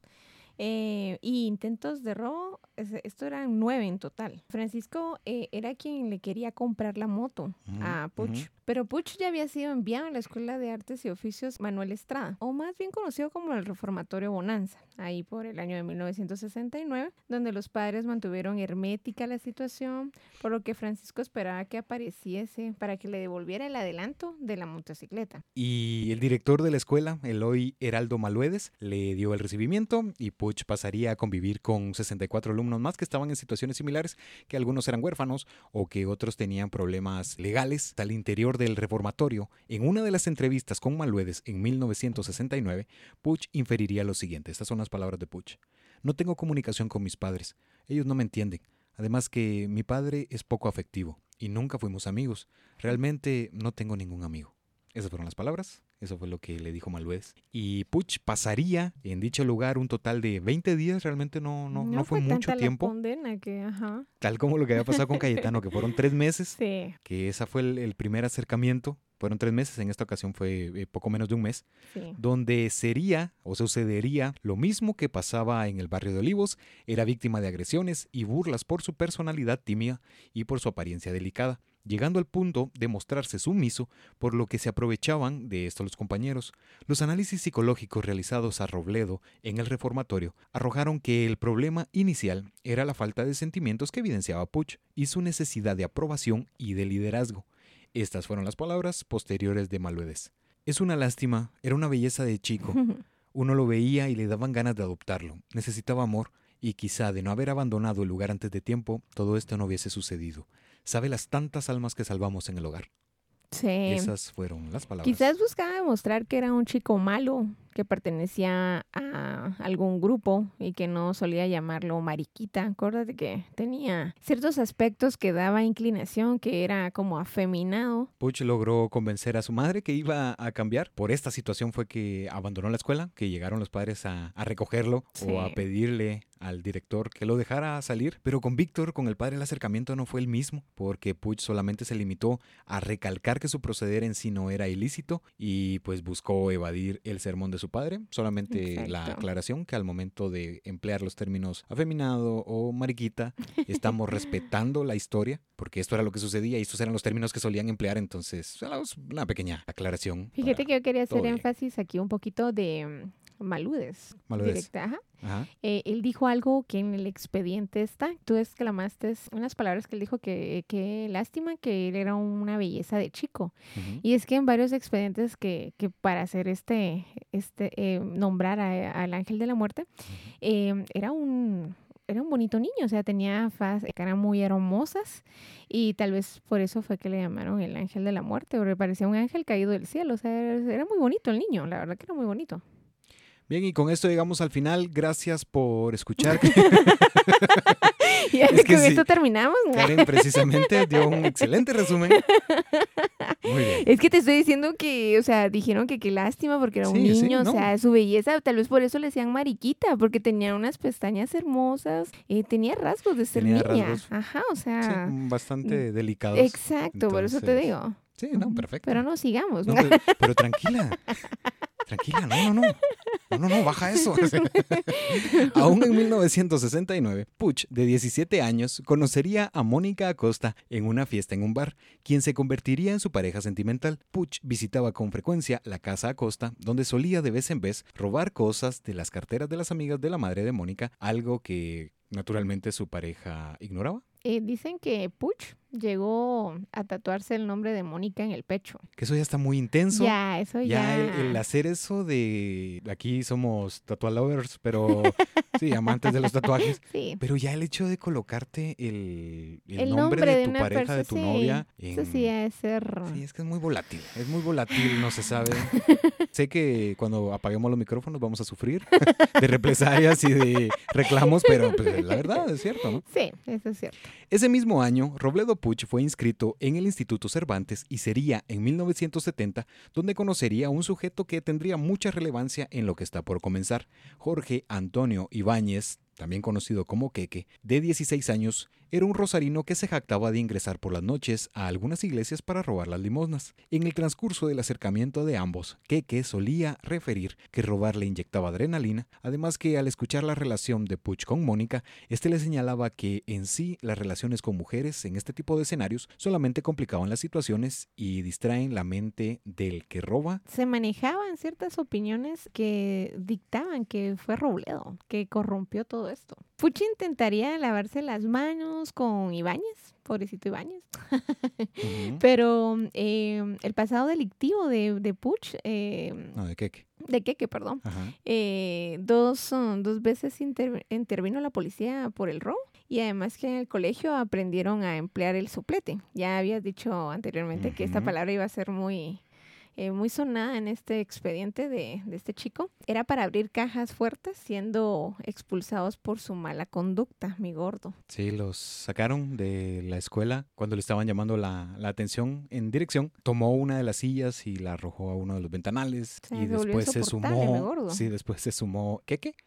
Eh, y intentos de robo, esto eran nueve en total. Francisco eh, era quien le quería comprar la moto a Puch, pero Puch ya había sido enviado a la Escuela de Artes y Oficios Manuel Estrada, o más bien conocido como el Reformatorio Bonanza, ahí por el año de 1969, donde los padres mantuvieron hermética la situación, por lo que Francisco esperaba que apareciese para que le devolviera el adelanto de la motocicleta.
Y el director de la escuela, Eloy Heraldo Maluedes, le dio el recibimiento y Puch pasaría a convivir con 64 alumnos más que estaban en situaciones similares, que algunos eran huérfanos o que otros tenían problemas legales al interior del reformatorio, en una de las entrevistas con Maluedes en 1969, Puch inferiría lo siguiente. Estas son las palabras de Puch. No tengo comunicación con mis padres. Ellos no me entienden. Además que mi padre es poco afectivo y nunca fuimos amigos. Realmente no tengo ningún amigo. Esas fueron las palabras. Eso fue lo que le dijo Maluez. Y Puch pasaría en dicho lugar un total de 20 días, realmente no, no, no, fue, mucho tiempo.
que,
Tal como lo que había pasado con Cayetano, que fueron tres meses. Sí. Que ese fue el, primer acercamiento. Fueron tres meses, en esta ocasión fue eh, poco menos de un mes, donde sería o sucedería lo mismo que pasaba en el barrio de Olivos. Era víctima de agresiones y burlas por su personalidad tímida y por su apariencia delicada llegando al punto de mostrarse sumiso, por lo que se aprovechaban de esto los compañeros. Los análisis psicológicos realizados a Robledo en el reformatorio arrojaron que el problema inicial era la falta de sentimientos que evidenciaba Puch y su necesidad de aprobación y de liderazgo. Estas fueron las palabras posteriores de Maluedes. Es una lástima, era una belleza de chico. Uno lo veía y le daban ganas de adoptarlo. Necesitaba amor y quizá de no haber abandonado el lugar antes de tiempo, todo esto no hubiese sucedido sabe las tantas almas que salvamos en el hogar.
Sí.
Esas fueron las palabras.
Quizás buscaba demostrar que era un chico malo, que pertenecía a algún grupo y que no solía llamarlo mariquita. Acuérdate que tenía ciertos aspectos que daba inclinación, que era como afeminado.
Puch logró convencer a su madre que iba a cambiar. Por esta situación fue que abandonó la escuela, que llegaron los padres a, recogerlo o a pedirle al director que lo dejara salir, pero con Víctor, con el padre, el acercamiento no fue el mismo, porque Puch solamente se limitó a recalcar que su proceder en sí no era ilícito y pues buscó evadir el sermón de su padre, solamente la aclaración que al momento de emplear los términos afeminado o mariquita, estamos respetando la historia, porque esto era lo que sucedía y estos eran los términos que solían emplear, entonces una pequeña aclaración.
Fíjate que yo quería hacer énfasis aquí un poquito de Maludes.
Maludes.
Eh, él dijo algo que en el expediente está. Tú exclamaste unas palabras que él dijo que, que lástima que él era una belleza de chico. Y es que en varios expedientes que, que para hacer este, este eh, nombrar al ángel de la muerte, eh, era un era un bonito niño, o sea, tenía faz, caras muy hermosas y tal vez por eso fue que le llamaron el ángel de la muerte, porque parecía un ángel caído del cielo, o sea, era muy bonito el niño, la verdad que era muy bonito.
Bien, y con esto llegamos al final. Gracias por escuchar.
y es que con esto terminamos.
Karen precisamente dio un excelente resumen. Muy bien.
Es que te estoy diciendo que, o sea, dijeron que qué lástima porque era un niño, o sea, su belleza, tal vez por eso le decían mariquita, porque tenía unas pestañas hermosas, y tenía rasgos de ser niña. Ajá, o sea.
bastante delicados.
Exacto, por eso te digo.
Sí, no, perfecto.
Pero no sigamos.
pero tranquila. Tranquila, no, no, no. No, no, no, baja eso. Aún en 1969, Puch, de 17 años, conocería a Mónica Acosta en una fiesta en un bar, quien se convertiría en su pareja sentimental. Puch visitaba con frecuencia la casa Acosta, donde solía de vez en vez robar cosas de las carteras de las amigas de la madre de Mónica, algo que naturalmente su pareja ignoraba.
Eh, dicen que Puch llegó a tatuarse el nombre de Mónica en el pecho.
Que eso ya está muy intenso.
Ya, eso ya.
Ya el, el hacer eso de. Aquí somos tatualovers, pero sí, amantes de los tatuajes.
Sí.
Pero ya el hecho de colocarte el, el
El
nombre,
nombre
de tu pareja, de tu
sí.
novia.
Eso sí debe ser.
Sí, es que es muy volátil. Es muy volátil, no se sabe. sé que cuando apaguemos los micrófonos vamos a sufrir de represalias y de reclamos, pero pues, la verdad es cierto, ¿no?
Sí, eso es cierto.
Ese mismo año, Robledo Puch fue inscrito en el Instituto Cervantes y sería en 1970 donde conocería a un sujeto que tendría mucha relevancia en lo que está por comenzar, Jorge Antonio Ibáñez, también conocido como Queque, de 16 años, era un rosarino que se jactaba de ingresar por las noches a algunas iglesias para robar las limosnas. En el transcurso del acercamiento de ambos, Queque solía referir que robar le inyectaba adrenalina, además que al escuchar la relación de Puch con Mónica, este le señalaba que en sí las relaciones con mujeres en este tipo de escenarios solamente complicaban las situaciones y distraen la mente del que roba.
Se manejaban ciertas opiniones que dictaban que fue Robledo, que corrompió todo esto. Puchi intentaría lavarse las manos con Ibáñez, pobrecito Ibáñez. Pero eh, el pasado delictivo de, de Puch, eh,
No, de Queque.
de Keke, perdón, eh, dos, um, dos veces inter- intervino la policía por el robo y además que en el colegio aprendieron a emplear el soplete. Ya habías dicho anteriormente que esta palabra iba a ser muy, eh, muy sonada en este expediente de, de este chico. Era para abrir cajas fuertes siendo expulsados por su mala conducta, mi gordo.
Sí, los sacaron de la escuela cuando le estaban llamando la, la atención en dirección. Tomó una de las sillas y la arrojó a uno de los ventanales. Y después se sumó. Sí, después se sumó.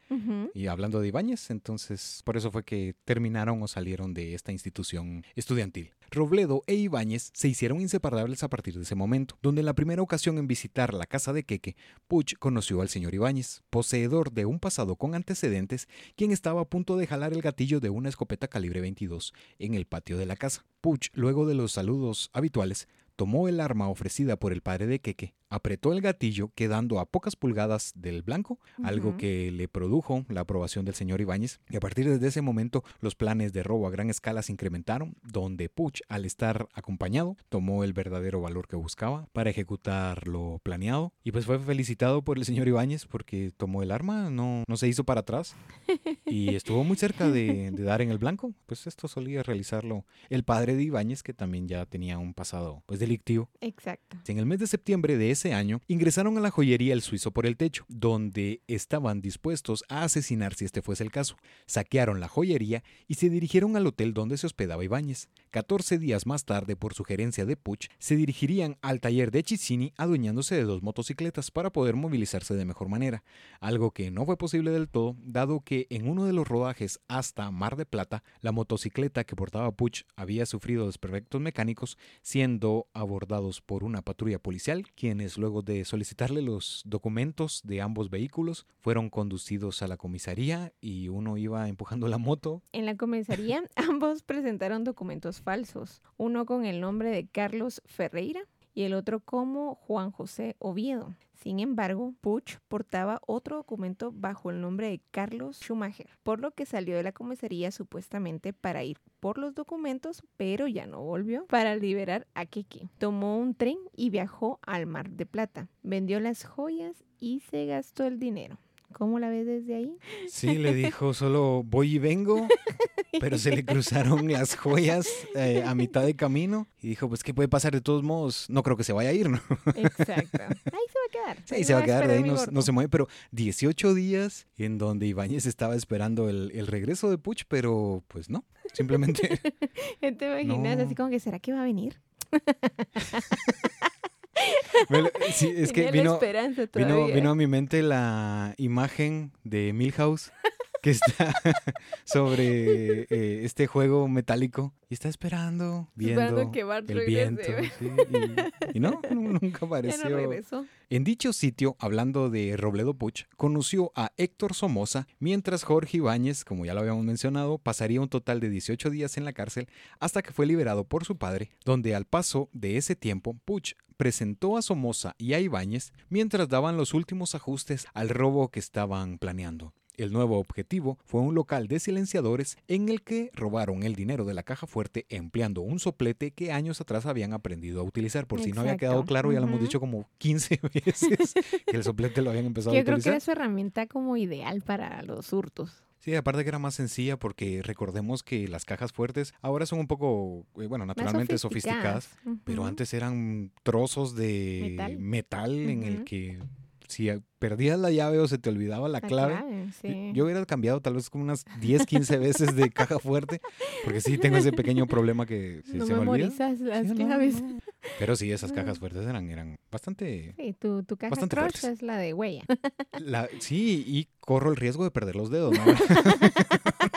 Ujú.
Y hablando de Ibáñez, entonces por eso fue que terminaron o salieron de esta institución estudiantil. Robledo e Ibáñez se hicieron inseparables a partir de ese momento, donde en la primera ocasión en visitar la casa de Queque, Puch conoció al señor Ibáñez, poseedor de un pasado con antecedentes, quien estaba a punto de jalar el gatillo de una escopeta calibre 22 en el patio de la casa. Puch, luego de los saludos habituales, tomó el arma ofrecida por el padre de Queque, apretó el gatillo quedando a pocas pulgadas del blanco, algo que le produjo la aprobación del señor Ibáñez. Y a partir de ese momento, los planes de robo a gran escala se incrementaron, donde Puch, al estar acompañado, tomó el verdadero valor que buscaba para ejecutar lo planeado. Y pues fue felicitado por el señor Ibáñez porque tomó el arma, no, no se hizo para atrás y estuvo muy cerca de, de dar en el blanco. Pues esto solía realizarlo el padre de Ibáñez, que también ya tenía un pasado pues delictivo.
Exacto.
En el mes de septiembre de ese año, ingresaron a la joyería El Suizo por el Techo, donde estaban dispuestos a asesinar si este fuese el caso. Saquearon la joyería y se dirigieron al hotel donde se hospedaba Ibáñez. 14 días más tarde, por sugerencia de Puch, se dirigirían al taller de Chicini adueñándose de dos motocicletas para poder movilizarse de mejor manera, algo que no fue posible del todo, dado que en uno de los rodajes hasta Mar de Plata, la motocicleta que portaba Puch había sufrido desperfectos mecánicos, siendo abordados por una patrulla policial, quienes luego de solicitarle los documentos de ambos vehículos fueron conducidos a la comisaría y uno iba empujando la moto.
En la comisaría, ambos presentaron documentos falsos, uno con el nombre de Carlos Ferreira y el otro como Juan José Oviedo. Sin embargo, Puch portaba otro documento bajo el nombre de Carlos Schumacher, por lo que salió de la comisaría supuestamente para ir por los documentos, pero ya no volvió para liberar a Kiki. Tomó un tren y viajó al Mar de Plata. Vendió las joyas y se gastó el dinero. ¿Cómo la ves desde ahí?
Sí, le dijo solo voy y vengo, pero se le cruzaron las joyas eh, a mitad de camino y dijo, pues, ¿qué puede pasar de todos modos? No creo que se vaya a ir, ¿no?
Exacto. Ahí se va a quedar.
Sí,
Ahí
se va a quedar, de ahí no, se mueve, pero 18 días en donde Ibáñez estaba esperando el, el regreso de Puch, pero pues no, simplemente
¿Te imaginas?
No.
Así como que, ¿será que va a venir?
sí, es que vino, vino, vino a mi mente la imagen de Milhouse que está sobre eh, este juego metálico y está esperando, viendo
Esperando que Bart
el viento. sí, y, y no, nu- nunca
no
apareció. En dicho sitio, hablando de Robledo Puch, conoció a Héctor Somoza, mientras Jorge Ibáñez, como ya lo habíamos mencionado, pasaría un total de 18 días en la cárcel hasta que fue liberado por su padre, donde al paso de ese tiempo, Puch presentó a Somoza y a Ibáñez mientras daban los últimos ajustes al robo que estaban planeando. El nuevo objetivo fue un local de silenciadores en el que robaron el dinero de la caja fuerte empleando un soplete que años atrás habían aprendido a utilizar. Por si no había quedado claro, ya lo hemos dicho como 15 veces que el soplete lo habían empezado
Yo
a
creo que
utilizar.
era su herramienta como ideal para los hurtos.
Sí, aparte que era más sencilla porque recordemos que las cajas fuertes ahora son un poco, eh, bueno,
Más
naturalmente sofisticadas, pero antes eran trozos de
Metal.
metal, en el que si a- perdías la llave o se te olvidaba la,
La
clave,
clave, sí.
yo hubiera cambiado tal vez como unas 10, 15 veces de caja fuerte, porque sí tengo ese pequeño problema que si
no
se me olvida.
las
Sí, no,
claves.
no. Pero sí, esas cajas fuertes eran, eran bastante...
Sí, tu, tu caja
Bastante fuertes.
es la de huella.
la- sí, y corro el riesgo de perder los dedos. ¿no?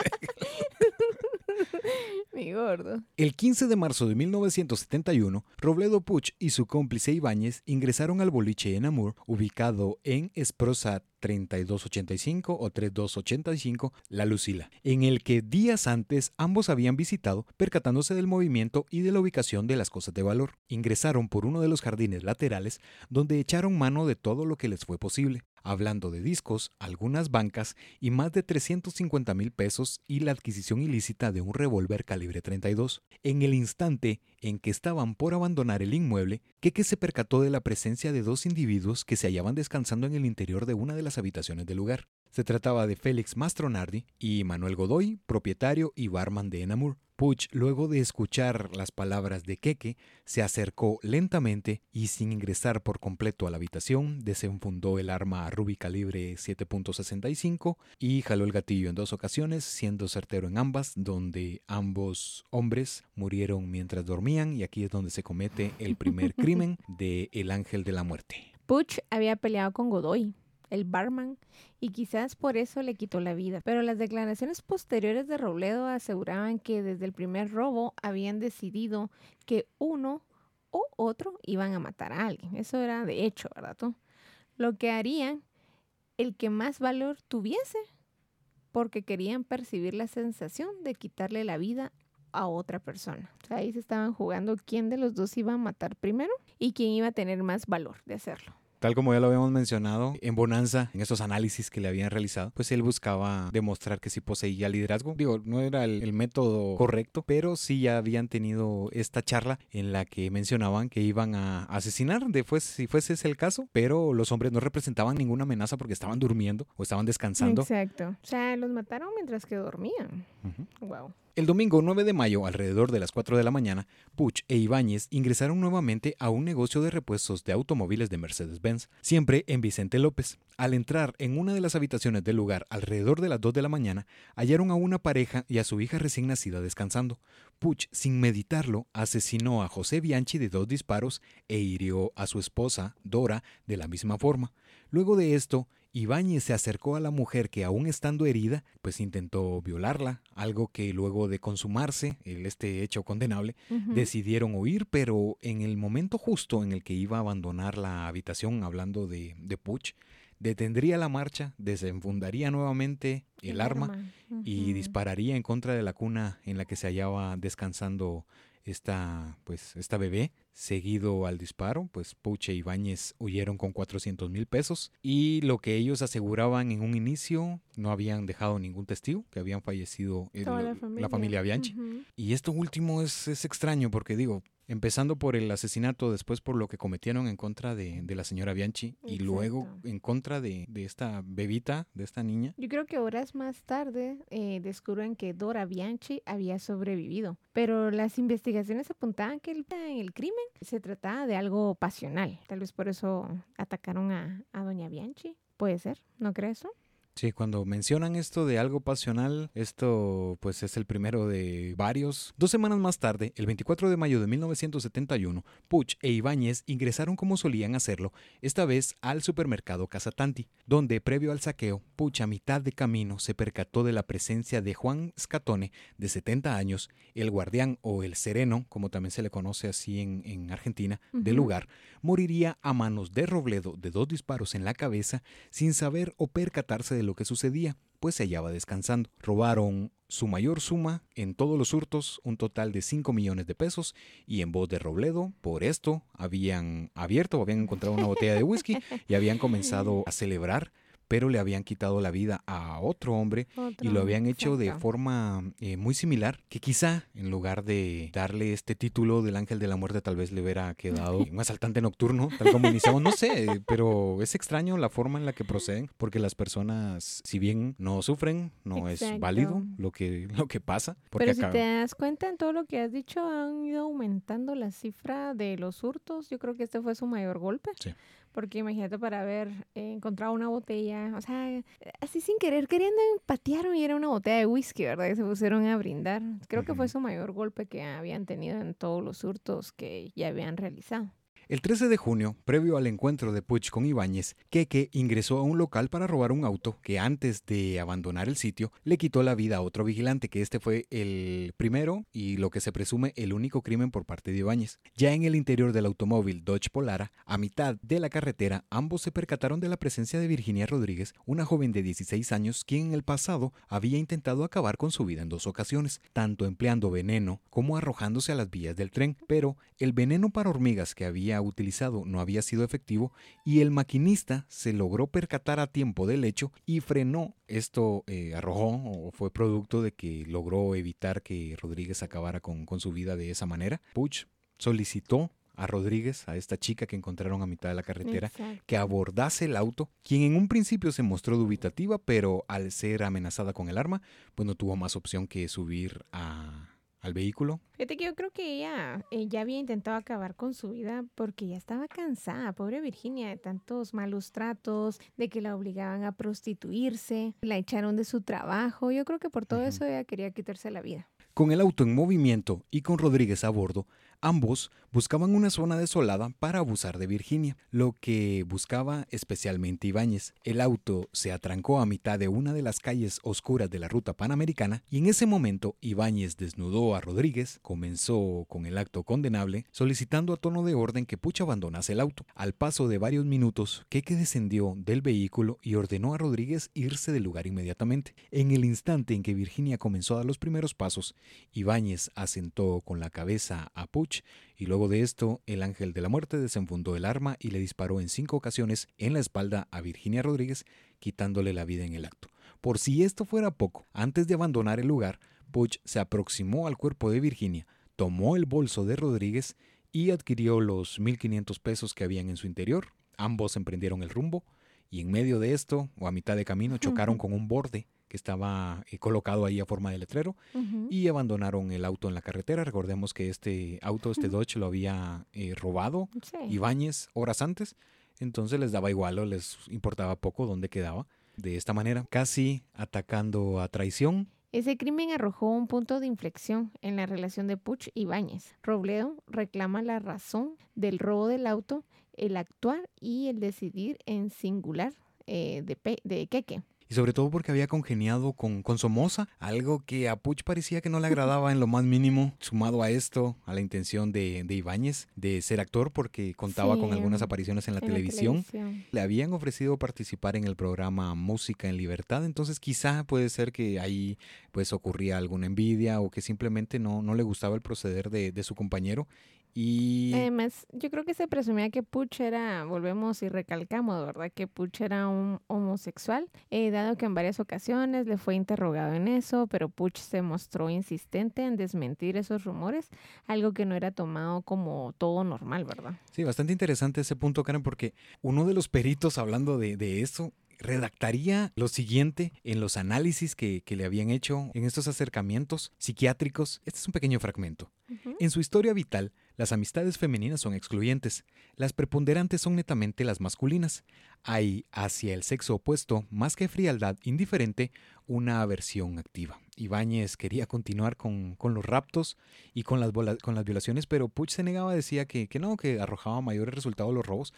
Mi gordo.
El 15 de marzo de 1971, Robledo Puch y su cómplice Ibáñez ingresaron al boliche en Amur, ubicado en Esprosa 3285 o 3285 La Lucila, en el que días antes ambos habían visitado, percatándose del movimiento y de la ubicación de las cosas de valor. Ingresaron por uno de los jardines laterales, donde echaron mano de todo lo que les fue posible, hablando de discos, algunas bancas y más de 350 mil pesos y la adquisición ilícita de un revólver calibre 32. En el instante en que estaban por abandonar el inmueble, Keke se percató de la presencia de dos individuos que se hallaban descansando en el interior de una de las habitaciones del lugar. Se trataba de Félix Mastronardi y Manuel Godoy, propietario y barman de Enamur. Puch, luego de escuchar las palabras de Keke, se acercó lentamente y sin ingresar por completo a la habitación, desenfundó el arma Ruby calibre 7.65 y jaló el gatillo en dos ocasiones, siendo certero en ambas, donde ambos hombres murieron mientras dormían y aquí es donde se comete el primer crimen de El Ángel de la Muerte.
Puch había peleado con Godoy, el barman, y quizás por eso le quitó la vida. Pero las declaraciones posteriores de Robledo aseguraban que desde el primer robo habían decidido que uno o otro iban a matar a alguien. Eso era de hecho, ¿verdad? Lo que harían el que más valor tuviese, porque querían percibir la sensación de quitarle la vida a otra persona. O sea, ahí se estaban jugando quién de los dos iba a matar primero y quién iba a tener más valor de hacerlo.
Tal como ya lo habíamos mencionado en Bonanza, en esos análisis que le habían realizado, pues él buscaba demostrar que sí poseía liderazgo. Digo, no era el, el método correcto, pero sí ya habían tenido esta charla en la que mencionaban que iban a asesinar, de fues- si fuese ese el caso, pero los hombres no representaban ninguna amenaza porque estaban durmiendo o estaban descansando.
Exacto. O sea, los mataron mientras que dormían.
Ujú.
Wow.
El domingo 9 de mayo, alrededor de las 4 de la mañana, Puch e Ibáñez ingresaron nuevamente a un negocio de repuestos de automóviles de Mercedes-Benz, siempre en Vicente López. Al entrar en una de las habitaciones del lugar alrededor de las 2 de la mañana, hallaron a una pareja y a su hija recién nacida descansando. Puch, sin meditarlo, asesinó a José Bianchi de dos disparos e hirió a su esposa, Dora, de la misma forma. Luego de esto, Ibáñez se acercó a la mujer que aún estando herida, pues intentó violarla, algo que luego de consumarse, el este hecho condenable, decidieron huir, pero en el momento justo en el que iba a abandonar la habitación, hablando de, de Puch, detendría la marcha, desenfundaría nuevamente el, arma, y dispararía en contra de la cuna en la que se hallaba descansando esta, pues, esta bebé. Seguido al disparo, pues Puche y Ibáñez huyeron con 400 mil pesos y lo que ellos aseguraban en un inicio no habían dejado ningún testigo, que habían fallecido el- la, familia. Bianchi.
Ujú.
Y esto último es, es extraño porque digo, empezando por el asesinato, después por lo que cometieron en contra de, de la señora Bianchi y luego en contra de, de esta bebita, de esta niña.
Yo creo que horas más tarde eh, descubren que Dora Bianchi había sobrevivido, pero las investigaciones apuntaban que el, el crimen se trataba de algo pasional. Tal vez por eso atacaron a, a Doña Bianchi. Puede ser, ¿no crees eso?
Sí, cuando mencionan esto de algo pasional, esto pues es el primero de varios. Dos semanas más tarde, el 24 de mayo de 1971, Puch e Ibáñez ingresaron como solían hacerlo, esta vez al supermercado Casatanti, donde previo al saqueo, Puch a mitad de camino se percató de la presencia de Juan Scatone, de 70 años, el guardián o el sereno, como también se le conoce así en, en Argentina, del lugar, moriría a manos de Robledo de dos disparos en la cabeza sin saber o percatarse de lo que sucedía, pues se hallaba descansando. Robaron su mayor suma en todos los hurtos, un total de 5 millones de pesos, y en voz de Robledo, por esto, habían abierto, habían encontrado una botella de whisky y habían comenzado a celebrar, pero le habían quitado la vida a otro hombre y lo habían hecho de forma eh, muy similar, que quizá en lugar de darle este título del ángel de la muerte tal vez le hubiera quedado un asaltante nocturno, tal como iniciamos, no sé, pero es extraño la forma en la que proceden, porque las personas, si bien no sufren, no es válido lo que, lo que pasa.
Pero si te das cuenta en todo lo que has dicho, han ido aumentando la cifra de los hurtos. Yo creo que este fue su mayor golpe. Sí. Porque imagínate para haber eh, encontrado una botella, o sea, así sin querer, queriendo patearon y era una botella de whisky, ¿verdad? Y se pusieron a brindar. Creo que fue su mayor golpe que habían tenido en todos los hurtos que ya habían realizado.
El 13 de junio, previo al encuentro de Puig con Ibáñez, Keke ingresó a un local para robar un auto que antes de abandonar el sitio le quitó la vida a otro vigilante, que este fue el primero y lo que se presume el único crimen por parte de Ibáñez. Ya en el interior del automóvil Dodge Polara, a mitad de la carretera, ambos se percataron de la presencia de Virginia Rodríguez, una joven de 16 años quien en el pasado había intentado acabar con su vida en dos ocasiones, tanto empleando veneno como arrojándose a las vías del tren, pero el veneno para hormigas que había utilizado no había sido efectivo y el maquinista se logró percatar a tiempo del hecho y frenó. Esto eh, arrojó o fue producto de que logró evitar que Rodríguez acabara con, su vida de esa manera. Puch solicitó a Rodríguez, a esta chica que encontraron a mitad de la carretera, que abordase el auto, quien en un principio se mostró dubitativa, pero al ser amenazada con el arma, pues no tuvo más opción que subir a, al vehículo.
Fíjate que yo creo que ella ya había intentado acabar con su vida porque ya estaba cansada, pobre Virginia, de tantos malos tratos, de que la obligaban a prostituirse, la echaron de su trabajo. Yo creo que por todo eso ella quería quitarse la vida.
Con el auto en movimiento y con Rodríguez a bordo, Ambos buscaban una zona desolada para abusar de Virginia, lo que buscaba especialmente Ibáñez. El auto se atrancó a mitad de una de las calles oscuras de la ruta panamericana y en ese momento Ibáñez desnudó a Rodríguez, comenzó con el acto condenable, solicitando a tono de orden que Puch abandonase el auto. Al paso de varios minutos, Keke descendió del vehículo y ordenó a Rodríguez irse del lugar inmediatamente. En el instante en que Virginia comenzó a dar los primeros pasos, Ibáñez asentó con la cabeza a Puch y luego de esto el ángel de la muerte desenfundó el arma y le disparó en cinco ocasiones en la espalda a Virginia Rodríguez, quitándole la vida en el acto. Por si esto fuera poco, antes de abandonar el lugar, Puch se aproximó al cuerpo de Virginia, tomó el bolso de Rodríguez y adquirió los 1.500 pesos que habían en su interior. Ambos emprendieron el rumbo y en medio de esto, o a mitad de camino, chocaron con un borde que estaba eh, colocado ahí a forma de letrero y abandonaron el auto en la carretera. Recordemos que este auto, este Dodge, lo había eh, robado Ibáñez horas antes, entonces les daba igual o les importaba poco dónde quedaba. De esta manera, casi atacando a traición,
ese crimen arrojó un punto de inflexión en la relación de Puch y Ibáñez. Robledo reclama la razón del robo del auto, el actuar y el decidir en singular eh, de, de Keke
y sobre todo porque había congeniado con, con Somoza, algo que a Puch parecía que no le agradaba en lo más mínimo, sumado a esto, a la intención de, de Ibáñez de ser actor porque contaba con algunas apariciones en, la, televisión. Le habían ofrecido participar en el programa Música en Libertad, entonces quizá puede ser que ahí pues ocurría alguna envidia o que simplemente no, no le gustaba el proceder de, de su compañero y...
Además, yo creo que se presumía que Puch era, volvemos y recalcamos, ¿verdad? Que Puch era un homosexual, eh, dado que en varias ocasiones le fue interrogado en eso, pero Puch se mostró insistente en desmentir esos rumores, algo que no era tomado como todo normal, ¿verdad?
Sí, bastante interesante ese punto, Karen, porque uno de los peritos hablando de, de eso redactaría lo siguiente en los análisis que, le habían hecho en estos acercamientos psiquiátricos. Este es un pequeño fragmento. En su historia vital, las amistades femeninas son excluyentes, las preponderantes son netamente las masculinas. Hay hacia el sexo opuesto, más que frialdad indiferente, una aversión activa. Ibáñez quería continuar con, los raptos y con las, con las violaciones, pero Puch se negaba, decía que, que no, que arrojaba mayores resultados los robos.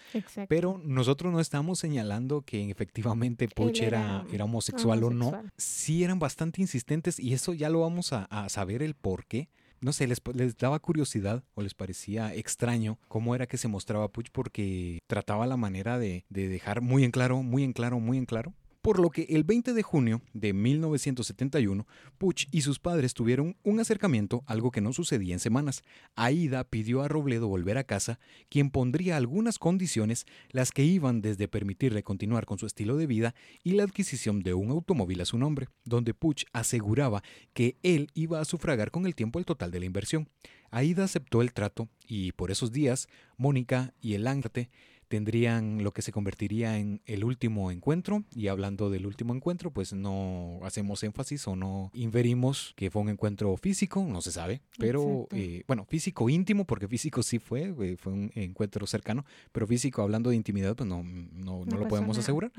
Pero nosotros no estamos señalando que efectivamente Puch era, era, homosexual, o no. Sí eran bastante insistentes y eso ya lo vamos a, a saber el por qué no sé, les, les, daba curiosidad o les parecía extraño cómo era que se mostraba Puch porque trataba la manera de, de, dejar muy en claro, muy en claro, muy en claro por lo que el 20 de junio de 1971, Puch y sus padres tuvieron un acercamiento, algo que no sucedía en semanas. Aida pidió a Robledo volver a casa, quien pondría algunas condiciones, las que iban desde permitirle continuar con su estilo de vida y la adquisición de un automóvil a su nombre, donde Puch aseguraba que él iba a sufragar con el tiempo el total de la inversión. Aida aceptó el trato y por esos días, Mónica y el Ángate tendrían lo que se convertiría en el último encuentro. Y hablando del último encuentro, pues no hacemos énfasis o no inferimos que fue un encuentro físico, no se sabe, pero eh, bueno, físico íntimo, porque físico sí fue, eh, fue un encuentro cercano, pero físico hablando de intimidad, pues no, no, no, lo podemos asegurar.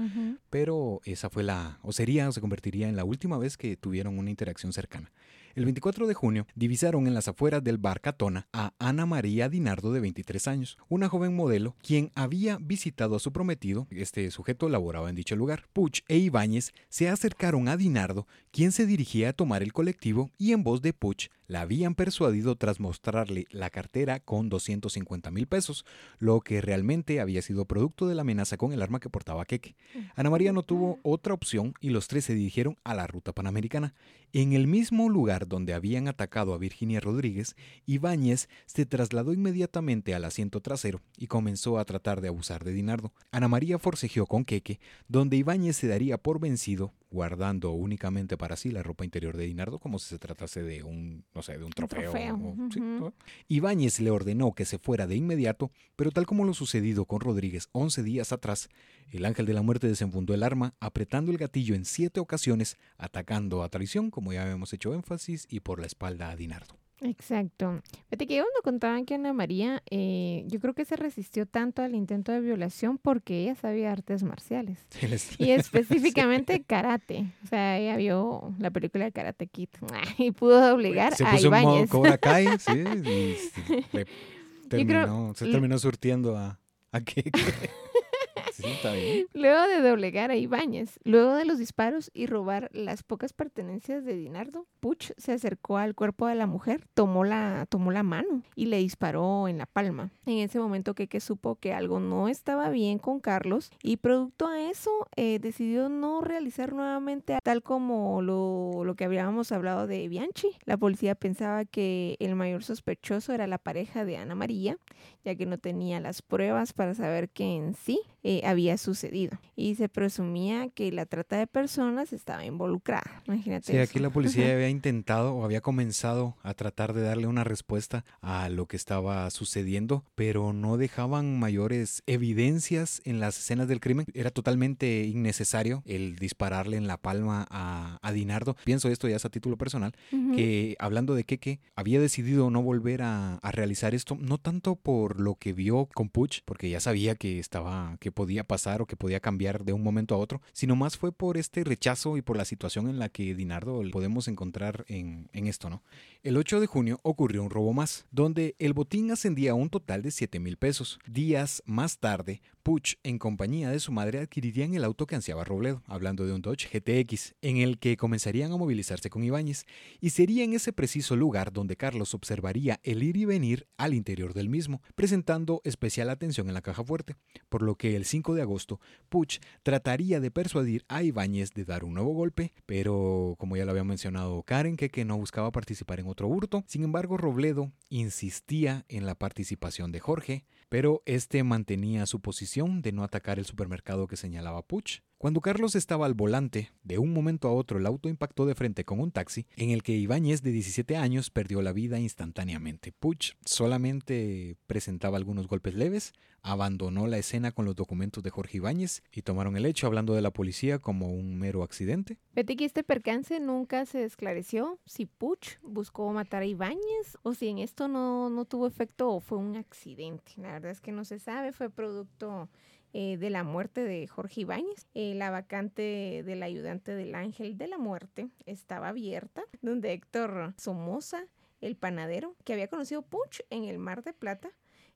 Pero esa fue la, o sería, o se convertiría en la última vez que tuvieron una interacción cercana. El 24 de junio divisaron en las afueras del bar Catona a Ana María Dinardo de 23 años, una joven modelo quien había visitado a su prometido. Este sujeto laboraba en dicho lugar. Puch e Ibáñez se acercaron a Dinardo, quien se dirigía a tomar el colectivo y en voz de Puch la habían persuadido tras mostrarle la cartera con 250 mil pesos, lo que realmente había sido producto de la amenaza con el arma que portaba Keke. Ana María no tuvo otra opción y los tres se dirigieron a la ruta panamericana. En el mismo lugar donde habían atacado a Virginia Rodríguez, Ibáñez se trasladó inmediatamente al asiento trasero y comenzó a tratar de abusar de Dinardo. Ana María forcejeó con Keke, donde Ibáñez se daría por vencido guardando únicamente para sí la ropa interior de Dinardo como si se tratase de un, no sé, de un trofeo. Ibáñez le ordenó que se fuera de inmediato, pero tal como lo sucedido con Rodríguez 11 días atrás, el ángel de la muerte desenfundó el arma, apretando el gatillo en siete ocasiones, atacando a traición, como ya habíamos hecho énfasis, y por la espalda a Dinardo.
Exacto. Fíjate que cuando contaban que Ana María, eh, yo creo que se resistió tanto al intento de violación porque ella sabía artes marciales. y específicamente karate. O sea, ella vio la película de Karate Kid y pudo obligar
se
a Ibáñez.
Cobra Kai, sí, y se, terminó, se terminó surtiendo a, a
Luego de doblegar a Ibáñez, luego de los disparos y robar las pocas pertenencias de Dinardo, Puch se acercó al cuerpo de la mujer, tomó la, tomó la mano y le disparó en la palma. En ese momento Keke supo que algo no estaba bien con Carlos y producto a eso eh, decidió no realizar nuevamente tal como lo, lo que habíamos hablado de Bianchi. La policía pensaba que el mayor sospechoso era la pareja de Ana María, ya que no tenía las pruebas para saber que en sí eh, había sucedido. Y se presumía que la trata de personas estaba involucrada. Imagínate.
Sí, aquí la policía había intentado o había comenzado a tratar de darle una respuesta a lo que estaba sucediendo, pero no dejaban mayores evidencias en las escenas del crimen. Era totalmente innecesario el dispararle en la palma a, Dinardo. Pienso esto ya es a título personal, que hablando de Keke, había decidido no volver a, a, realizar esto, no tanto por lo que vio con Puch, porque ya sabía que estaba, que podía pasar o que podía cambiar de un momento a otro, sino más fue por este rechazo y por la situación en la que Dinardo podemos encontrar en, esto, ¿no? El 8 de junio ocurrió un robo más, donde el botín ascendía a un total de 7 mil pesos. Días más tarde, Puch, en compañía de su madre, adquirirían el auto que ansiaba Robledo, hablando de un Dodge GTX, en el que comenzarían a movilizarse con Ibáñez, y sería en ese preciso lugar donde Carlos observaría el ir y venir al interior del mismo, presentando especial atención en la caja fuerte, por lo que el 5 de agosto, Puch trataría de persuadir a Ibáñez de dar un nuevo golpe, pero como ya lo había mencionado Karen, que, que no buscaba participar en otro hurto, sin embargo Robledo insistía en la participación de Jorge, pero este mantenía su posición de no atacar el supermercado que señalaba Puch. Cuando Carlos estaba al volante, de un momento a otro el auto impactó de frente con un taxi en el que Ibáñez, de 17 años, perdió la vida instantáneamente. Puch solamente presentaba algunos golpes leves, abandonó la escena con los documentos de Jorge Ibáñez y tomaron el hecho hablando de la policía como un mero accidente.
Vete que este percance nunca se esclareció si Puch buscó matar a Ibáñez o si en esto no, no tuvo efecto o fue un accidente. La verdad es que no se sabe, fue producto eh, de la muerte de Jorge Ibáñez. Eh, la vacante del ayudante del ángel de la muerte estaba abierta, donde Héctor Somoza, el panadero, que había conocido Puch en el Mar de Plata,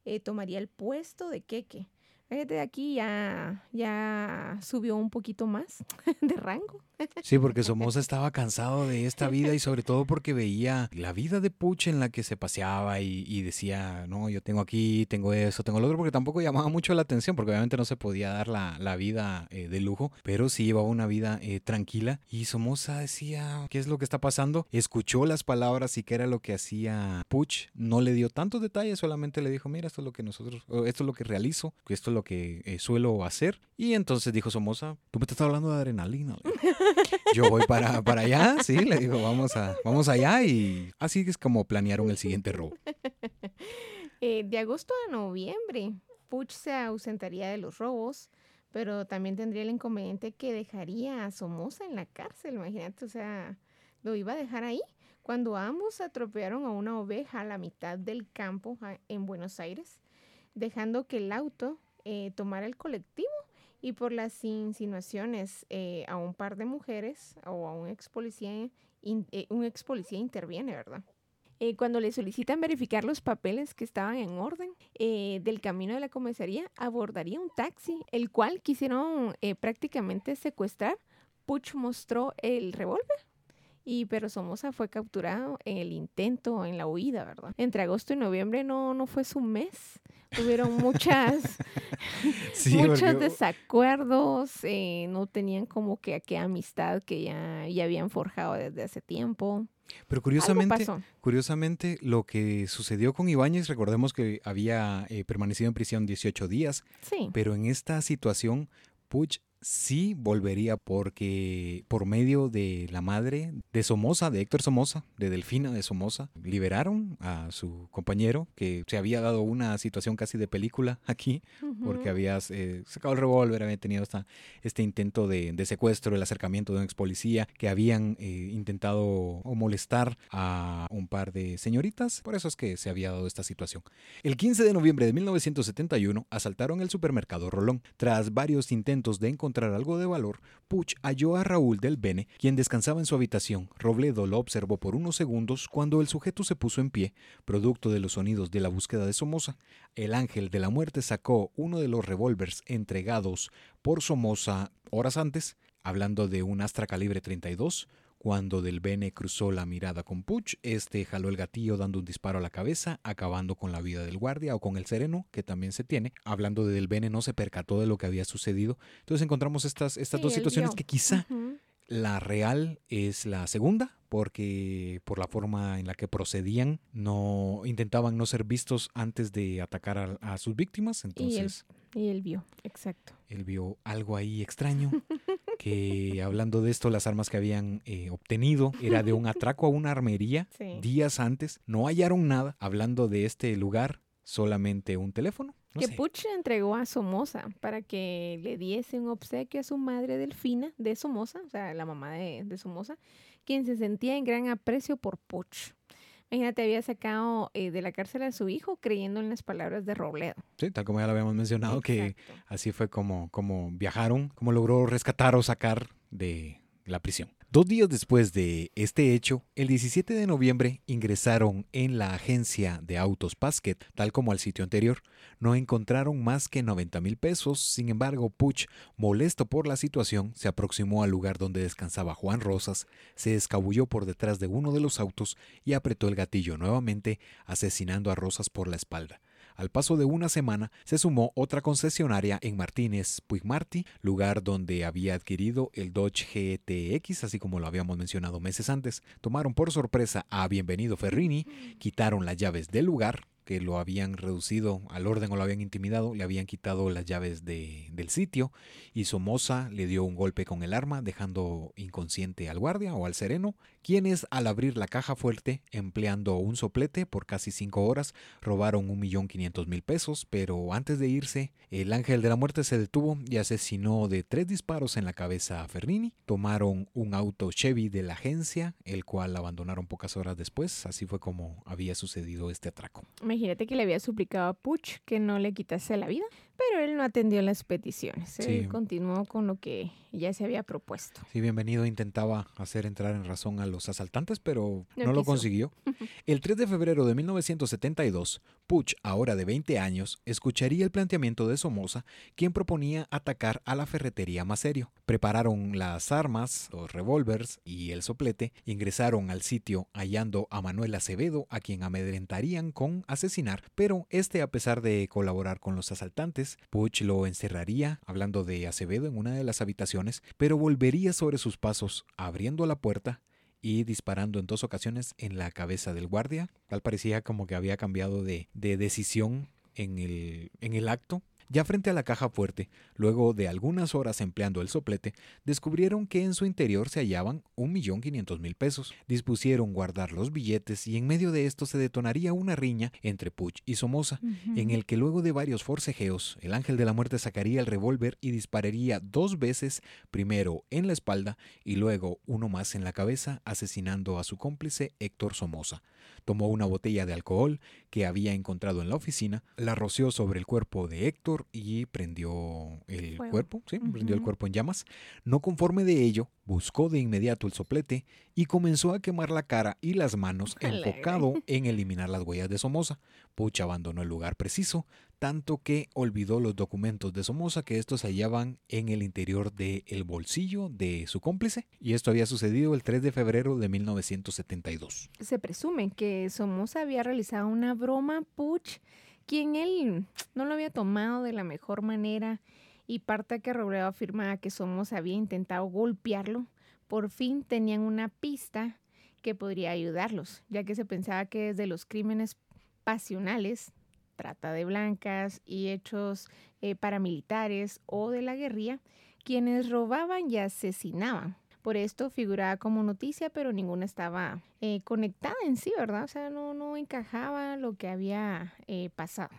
eh, tomaría el puesto de Queque. De aquí ya, ya subió un poquito más de rango.
Sí, porque Somoza estaba cansado de esta vida y sobre todo porque veía la vida de Puch en la que se paseaba y, decía, no, yo tengo aquí, tengo eso, tengo lo otro, porque tampoco llamaba mucho la atención, porque obviamente no se podía dar la, vida eh, de lujo, pero sí llevaba una vida eh, tranquila. Y Somoza decía, ¿qué es lo que está pasando? Escuchó las palabras y qué era lo que hacía Puch, no le dio tantos detalles, solamente le dijo, mira, esto es lo que nosotros, esto es lo que realizo, esto es lo que eh, suelo hacer. Y entonces dijo Somoza, tú me estás hablando de adrenalina. Yo voy para, para allá, sí, le digo, vamos, a, vamos allá y así es como planearon el siguiente robo.
Eh, de agosto a noviembre, Puch se ausentaría de los robos, pero también tendría el inconveniente que dejaría a Somoza en la cárcel, imagínate, o sea, lo iba a dejar ahí. Cuando ambos atropellaron a una oveja a la mitad del campo en Buenos Aires, dejando que el auto eh, tomara el colectivo y por las insinuaciones eh, a un par de mujeres o a un ex policía, eh, un ex policía interviene, ¿verdad? Cuando le solicitan verificar los papeles que estaban en orden del camino de la comisaría, abordaría un taxi, el cual quisieron prácticamente secuestrar. Puch mostró el revólver y pero Somoza fue capturado en el intento, en la huida, ¿verdad? Entre agosto y noviembre no, no fue su mes. Tuvieron muchas, muchos desacuerdos, eh, no tenían como que aquella amistad que ya, ya habían forjado desde hace tiempo.
Pero curiosamente, curiosamente, lo que sucedió con Ibáñez, recordemos que había eh, permanecido en prisión 18 días,
sí.
pero en esta situación, Puch sí volvería porque por medio de la madre de Somoza, de Héctor Somoza, de Delfina de Somoza, liberaron a su compañero que se había dado una situación casi de película aquí porque había eh, sacado el revólver, había tenido este intento de, secuestro, el acercamiento de un ex policía que habían eh, intentado molestar a un par de señoritas, por eso es que se había dado esta situación. El 15 de noviembre de 1971 asaltaron el supermercado Rolón. Tras varios intentos de encontrar encontrar algo de valor, Puch halló a Raúl del Bene, quien descansaba en su habitación. Robledo lo observó por unos segundos cuando el sujeto se puso en pie, producto de los sonidos de la búsqueda de Somoza. El ángel de la muerte sacó uno de los revólveres entregados por Somoza horas antes, hablando de un Astra calibre 32, cuando Del Bene cruzó la mirada con Puch, este jaló el gatillo dando un disparo a la cabeza, acabando con la vida del guardia o con el sereno, que también se tiene. Hablando de Del Bene, no se percató de lo que había sucedido. Entonces encontramos estas, estas dos situaciones que quizá la real es la segunda, porque por la forma en la que procedían, no intentaban no ser vistos antes de atacar a, sus víctimas. Entonces,
y él, vio, exacto.
Él vio algo ahí extraño. que hablando de esto, las armas que habían eh, obtenido era de un atraco a una armería días antes. No hallaron nada. Hablando de este lugar, solamente un teléfono.
que Puch entregó a Somoza para que le diese un obsequio a su madre Delfina de Somoza, o sea, la mamá de, de Somoza, quien se sentía en gran aprecio por Puch. Imagínate, había sacado eh, de la cárcel a su hijo creyendo en las palabras de Robledo.
Sí, tal como ya lo habíamos mencionado, que así fue como, como viajaron, como logró rescatar o sacar de la prisión. Dos días después de este hecho, el 17 de noviembre ingresaron en la agencia de autos Pasquet, tal como al sitio anterior. No encontraron más que 90 mil pesos, sin embargo, Puch, molesto por la situación, se aproximó al lugar donde descansaba Juan Rosas, se escabulló por detrás de uno de los autos y apretó el gatillo nuevamente, asesinando a Rosas por la espalda. Al paso de una semana se sumó otra concesionaria en Martínez Puigmarti, lugar donde había adquirido el Dodge GTX, así como lo habíamos mencionado meses antes. Tomaron por sorpresa a Bienvenido Ferrini, quitaron las llaves del lugar, que lo habían reducido al orden o lo habían intimidado, le habían quitado las llaves del sitio y Somoza le dio un golpe con el arma dejando inconsciente al guardia o al sereno, quienes al abrir la caja fuerte empleando un soplete por casi cinco horas robaron un millón quinientos mil pesos, pero antes de irse el ángel de la muerte se detuvo y asesinó de tres disparos en la cabeza a Fernini, tomaron un auto Chevy de la agencia, el cual abandonaron pocas horas después, así fue como había sucedido este atraco.
Imagínate que le había suplicado a Puch que no le quitase la vida, pero él no atendió las peticiones. Él continuó con lo que ya se había propuesto.
Sí, bienvenido intentaba hacer entrar en razón a los asaltantes, pero no, lo consiguió. El 3 de febrero de 1972, Puch, ahora de 20 años, escucharía el planteamiento de Somoza, quien proponía atacar a la ferretería más serio. Prepararon las armas, los revólveres y el soplete, ingresaron al sitio hallando a Manuel Acevedo, a quien amedrentarían con asesinar, pero este, a pesar de colaborar con los asaltantes, Puch lo encerraría, hablando de Acevedo, en una de las habitaciones, pero volvería sobre sus pasos, abriendo la puerta y disparando en dos ocasiones en la cabeza del guardia. Tal parecía como que había cambiado de, de decisión en el, en el acto ya frente a la caja fuerte, luego de algunas horas empleando el soplete, descubrieron que en su interior se hallaban 1.500.000 pesos. Dispusieron guardar los billetes y en medio de esto se detonaría una riña entre Puch y Somoza, en el que luego de varios forcejeos, el ángel de la muerte sacaría el revólver y dispararía dos veces, primero en la espalda y luego uno más en la cabeza, asesinando a su cómplice Héctor Somoza. Tomó una botella de alcohol que había encontrado en la oficina, la roció sobre el cuerpo de Héctor y prendió el cuerpo, sí, prendió el cuerpo en llamas. No conforme de ello, buscó de inmediato el soplete y comenzó a quemar la cara y las manos enfocado en eliminar las huellas de Somoza. Puch abandonó el lugar preciso, tanto que olvidó los documentos de Somoza que estos se hallaban en el interior del bolsillo de su cómplice y esto había sucedido el 3 de febrero de 1972.
Se presume que Somoza había realizado una broma Puch quien él no lo había tomado de la mejor manera y parte que Robledo afirmaba que Somoza había intentado golpearlo, por fin tenían una pista que podría ayudarlos, ya que se pensaba que desde los crímenes pasionales trata de blancas y hechos eh, paramilitares o de la guerrilla, quienes robaban y asesinaban. Por esto figuraba como noticia, pero ninguna estaba eh, conectada en sí, ¿verdad? O sea, no, no encajaba lo que había eh, pasado.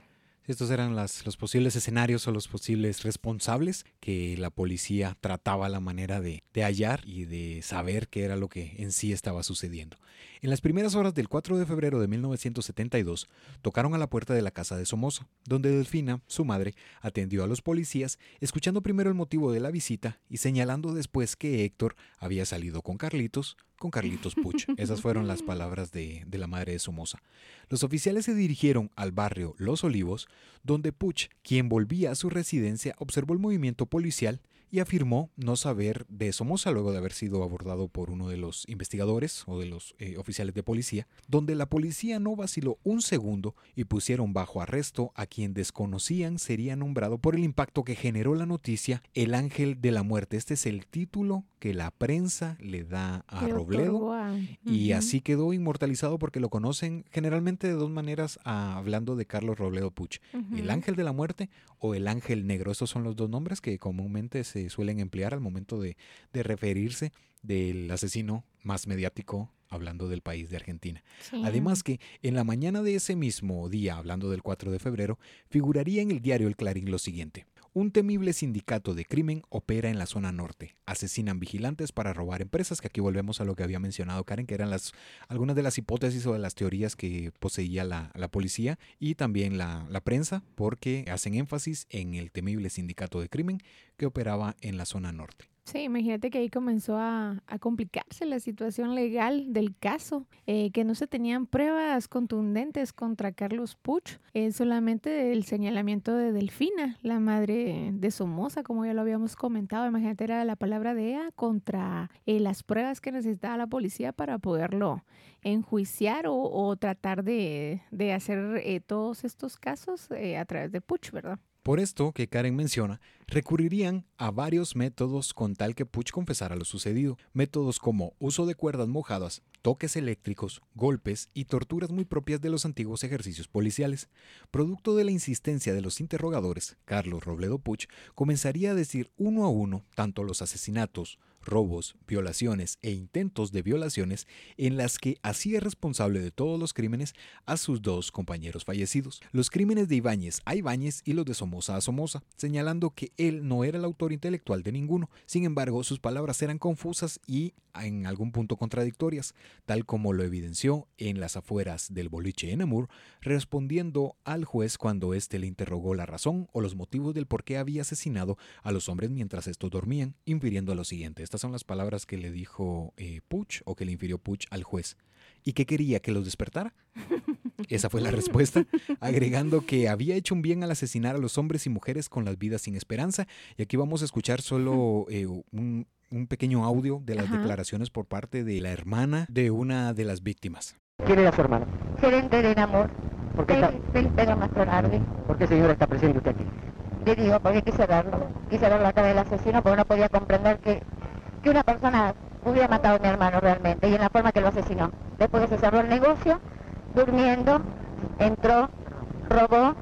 Estos eran los posibles escenarios o los posibles responsables que la policía trataba la manera de, de, hallar y de saber qué era lo que en sí estaba sucediendo. En las primeras horas del 4 de febrero de 1972, tocaron a la puerta de la casa de Somoza, donde Delfina, su madre, atendió a los policías, escuchando primero el motivo de la visita y señalando después que Héctor había salido con Carlitos, con Carlitos Puch. Esas fueron las palabras de, de, la madre de Somoza. Los oficiales se dirigieron al barrio Los Olivos, donde Puch, quien volvía a su residencia, observó el movimiento policial y afirmó no saber de Somoza luego de haber sido abordado por uno de los investigadores o de los eh, oficiales de policía, donde la policía no vaciló un segundo y pusieron bajo arresto a quien desconocían sería nombrado por el impacto que generó la noticia El Ángel de la Muerte. Este es el título que la prensa le da a Robledo y así quedó inmortalizado porque lo conocen generalmente de dos maneras ah, hablando de Carlos Robledo Puch, el Ángel de la Muerte o el Ángel Negro. Estos son los dos nombres que comúnmente se suelen emplear al momento de, referirse del asesino más mediático hablando del país de Argentina. Además que en la mañana de ese mismo día, hablando del 4 de febrero, figuraría en el diario El Clarín lo siguiente. Un temible sindicato de crimen opera en la zona norte. Asesinan vigilantes para robar empresas, que aquí volvemos a lo que había mencionado Karen, que eran las, algunas de las hipótesis o de las teorías que poseía la, policía y también la, la prensa, porque hacen énfasis en el temible sindicato de crimen que operaba en la zona norte.
Sí, imagínate que ahí comenzó a, complicarse la situación legal del caso, eh, que no se tenían pruebas contundentes contra Carlos Puch, eh, solamente el señalamiento de Delfina, la madre de Somoza, como ya lo habíamos comentado. Imagínate, era la palabra de ella contra eh, las pruebas que necesitaba la policía para poderlo enjuiciar o, tratar de, de hacer todos estos casos a través de Puch, ¿verdad?
Por esto que Karen menciona, recurrirían a varios métodos con tal que Puch confesara lo sucedido. Métodos como uso de cuerdas mojadas, toques eléctricos, golpes y torturas muy propias de los antiguos ejercicios policiales. Producto de la insistencia de los interrogadores, Carlos Robledo Puch comenzaría a decir uno a uno tanto los asesinatos, robos, violaciones e intentos de violaciones en las que hacía responsable de todos los crímenes a sus dos compañeros fallecidos. Los crímenes de Ibáñez a Ibáñez y los de Somoza a Somoza, señalando que él no era el autor intelectual de ninguno. Sin embargo, sus palabras eran confusas y en algún punto contradictorias, tal como lo evidenció en las afueras del boliche en Amur, respondiendo al juez cuando éste le interrogó la razón o los motivos del por qué había asesinado a los hombres mientras estos dormían, infiriendo lo siguiente. Estas son las palabras que le dijo eh, Puch o que le infirió Puch al juez. ¿Y qué quería? ¿Que los despertara? Esa fue la respuesta, agregando que había hecho un bien al asesinar a los hombres y mujeres con las vidas sin esperanza. Y aquí vamos a escuchar solo eh, un, pequeño audio de las declaraciones por parte de la hermana de una de las víctimas.
¿Quién era su hermana?
Gerente de amor.
¿Por qué, está... ¿Por qué señora está presente usted aquí?
Yo digo, porque quise verlo. Quise ver la cara del asesino porque no podía comprender que, que una persona hubiera matado a mi hermano realmente y en la forma que lo asesinó. Después se cerró el negocio, durmiendo, entró, robó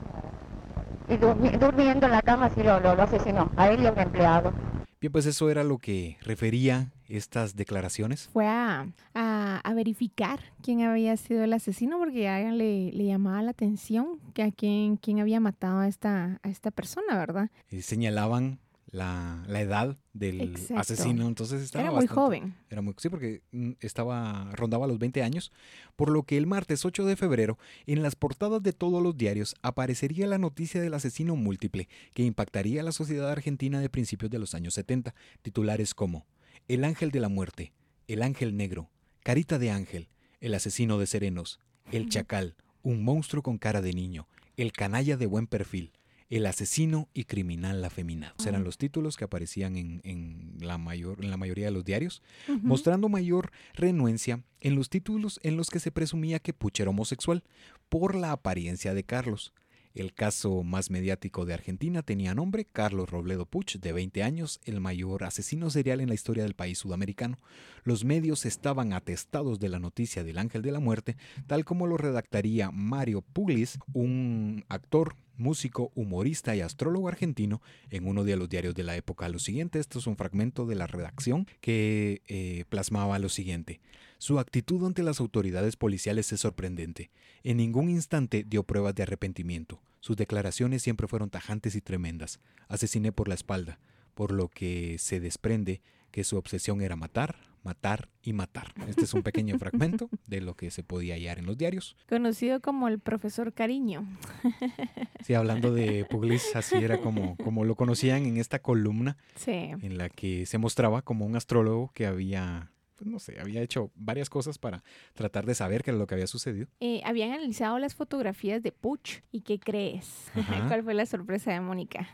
y durmiendo en la cama así lo, lo, asesinó, a él y a un empleado.
Bien, pues eso era lo que refería estas declaraciones.
Fue a, a, verificar quién había sido el asesino porque ya le, le llamaba la atención que a quién, quién había matado a esta, a esta persona, ¿verdad?
Y señalaban la, la edad del asesino. Entonces estaba
era muy joven.
Era muy, sí, porque mm, estaba, rondaba los 20 años. Por lo que el martes 8 de febrero, en las portadas de todos los diarios, aparecería la noticia del asesino múltiple que impactaría a la sociedad argentina de principios de los años 70. Titulares como El ángel de la muerte, El ángel negro, Carita de ángel, El asesino de serenos, El chacal, un monstruo con cara de niño, El canalla de buen perfil, el asesino y criminal afeminado. Eran los títulos que aparecían en, la, mayor, en la mayoría de los diarios, mostrando mayor renuencia en los títulos en los que se presumía que Puch era homosexual por la apariencia de Carlos. El caso más mediático de Argentina tenía nombre Carlos Robledo Puch, de 20 años, el mayor asesino serial en la historia del país sudamericano. Los medios estaban atestados de la noticia del ángel de la muerte, tal como lo redactaría Mario Puglis, un actor músico, humorista y astrólogo argentino, en uno de los diarios de la época. Lo siguiente, esto es un fragmento de la redacción que eh, plasmaba lo siguiente. Su actitud ante las autoridades policiales es sorprendente. En ningún instante dio pruebas de arrepentimiento. Sus declaraciones siempre fueron tajantes y tremendas. Asesiné por la espalda, por lo que se desprende que su obsesión era matar, matar y matar. Este es un pequeño fragmento de lo que se podía hallar en los diarios.
Conocido como el profesor Cariño.
Sí, hablando de Puglis, así era como, como lo conocían en esta columna en la que se mostraba como un astrólogo que había pues no sé, había hecho varias cosas para tratar de saber qué era lo que había sucedido.
Eh, habían analizado las fotografías de Puch. ¿Y qué crees? ¿Cuál fue la sorpresa de Mónica?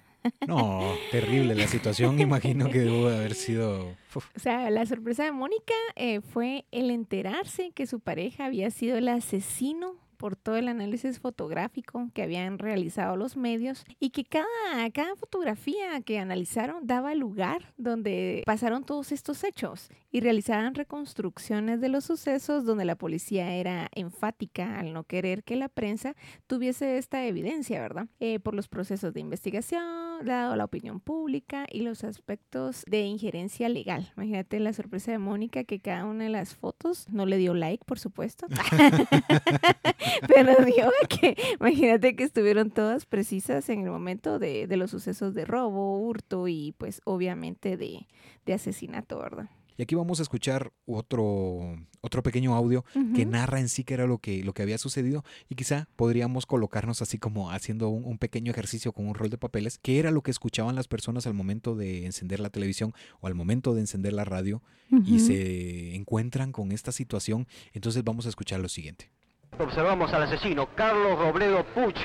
No, terrible la situación, imagino que debo de haber sido...
O sea, la sorpresa de Mónica eh, fue el enterarse que su pareja había sido el asesino por todo el análisis fotográfico que habían realizado los medios y que cada, cada fotografía que analizaron daba lugar donde pasaron todos estos hechos y realizaban reconstrucciones de los sucesos donde la policía era enfática al no querer que la prensa tuviese esta evidencia, ¿verdad? Eh, por los procesos de investigación, dado la opinión pública y los aspectos de injerencia legal. Imagínate la sorpresa de Mónica que cada una de las fotos no le dio like, por supuesto. Pero digo que, imagínate que estuvieron todas precisas en el momento de, de los sucesos de robo, hurto y pues obviamente de, de asesinato, ¿verdad?
Y aquí vamos a escuchar otro, otro pequeño audio que narra en sí qué era lo que, lo que había sucedido. Y quizá podríamos colocarnos así como haciendo un, pequeño ejercicio con un rol de papeles, qué era lo que escuchaban las personas al momento de encender la televisión o al momento de encender la radio y se encuentran con esta situación. Entonces vamos a escuchar lo siguiente.
Observamos al asesino Carlos Robledo Puch,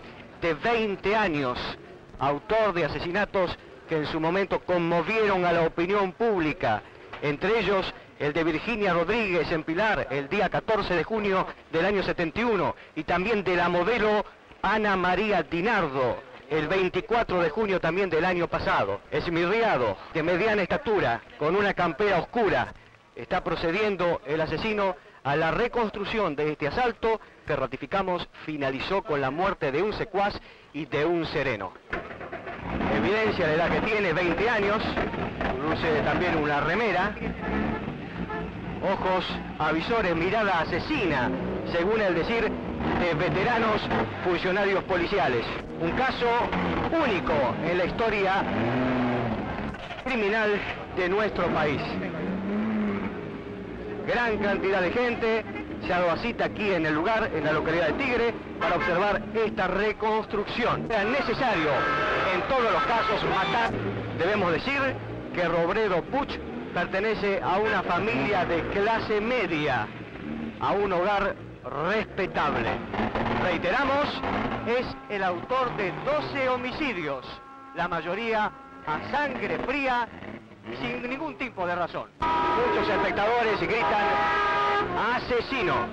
de 20 años, autor de asesinatos que en su momento conmovieron a la opinión pública, entre ellos el de Virginia Rodríguez en Pilar el día 14 de junio del año 71 y también de la modelo Ana María Dinardo el 24 de junio también del año pasado. Esmirriado, de mediana estatura, con una campera oscura, está procediendo el asesino a la reconstrucción de este asalto que ratificamos finalizó con la muerte de un secuaz y de un sereno. Evidencia la edad que tiene, 20 años, también una remera. Ojos avisores, mirada asesina, según el decir de veteranos funcionarios policiales. Un caso único en la historia criminal de nuestro país. Gran cantidad de gente se ha cita aquí en el lugar, en la localidad de Tigre, para observar esta reconstrucción. Era necesario en todos los casos matar. Debemos decir que Robredo Puch pertenece a una familia de clase media, a un hogar respetable. Reiteramos, es el autor de 12 homicidios, la mayoría a sangre fría sin ningún tipo de razón. Muchos espectadores gritan, asesino.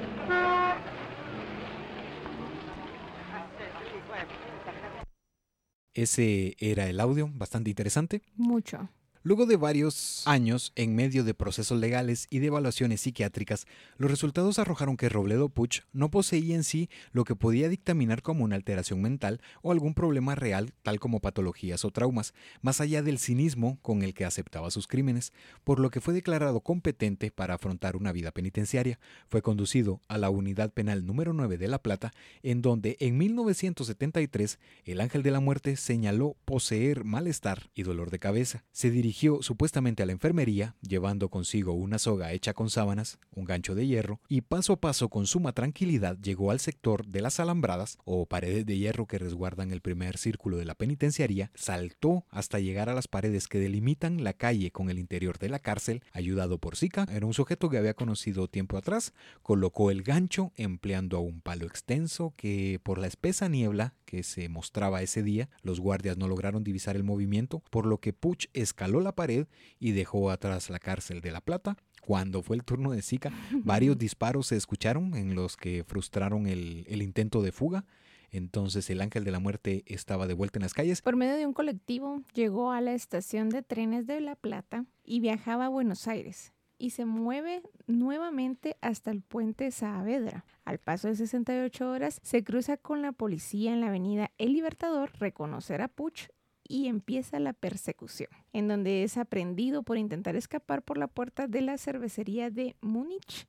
Ese era el audio, bastante interesante.
Mucho.
Luego de varios años en medio de procesos legales y de evaluaciones psiquiátricas, los resultados arrojaron que Robledo Puch no poseía en sí lo que podía dictaminar como una alteración mental o algún problema real tal como patologías o traumas, más allá del cinismo con el que aceptaba sus crímenes, por lo que fue declarado competente para afrontar una vida penitenciaria. Fue conducido a la unidad penal número 9 de La Plata, en donde en 1973 el ángel de la muerte señaló poseer malestar y dolor de cabeza. Se dirigió supuestamente a la enfermería, llevando consigo una soga hecha con sábanas, un gancho de hierro, y paso a paso con suma tranquilidad llegó al sector de las alambradas o paredes de hierro que resguardan el primer círculo de la penitenciaría, saltó hasta llegar a las paredes que delimitan la calle con el interior de la cárcel, ayudado por Zika, era un sujeto que había conocido tiempo atrás, colocó el gancho empleando a un palo extenso que por la espesa niebla que se mostraba ese día, los guardias no lograron divisar el movimiento, por lo que Puch escaló la pared y dejó atrás la cárcel de La Plata. Cuando fue el turno de Zika, varios disparos se escucharon en los que frustraron el, el intento de fuga. Entonces el ángel de la muerte estaba de vuelta en las calles.
Por medio de un colectivo llegó a la estación de trenes de La Plata y viajaba a Buenos Aires y se mueve nuevamente hasta el puente Saavedra. Al paso de 68 horas se cruza con la policía en la avenida El Libertador, reconocer a Puch y empieza la persecución, en donde es aprendido por intentar escapar por la puerta de la cervecería de Múnich,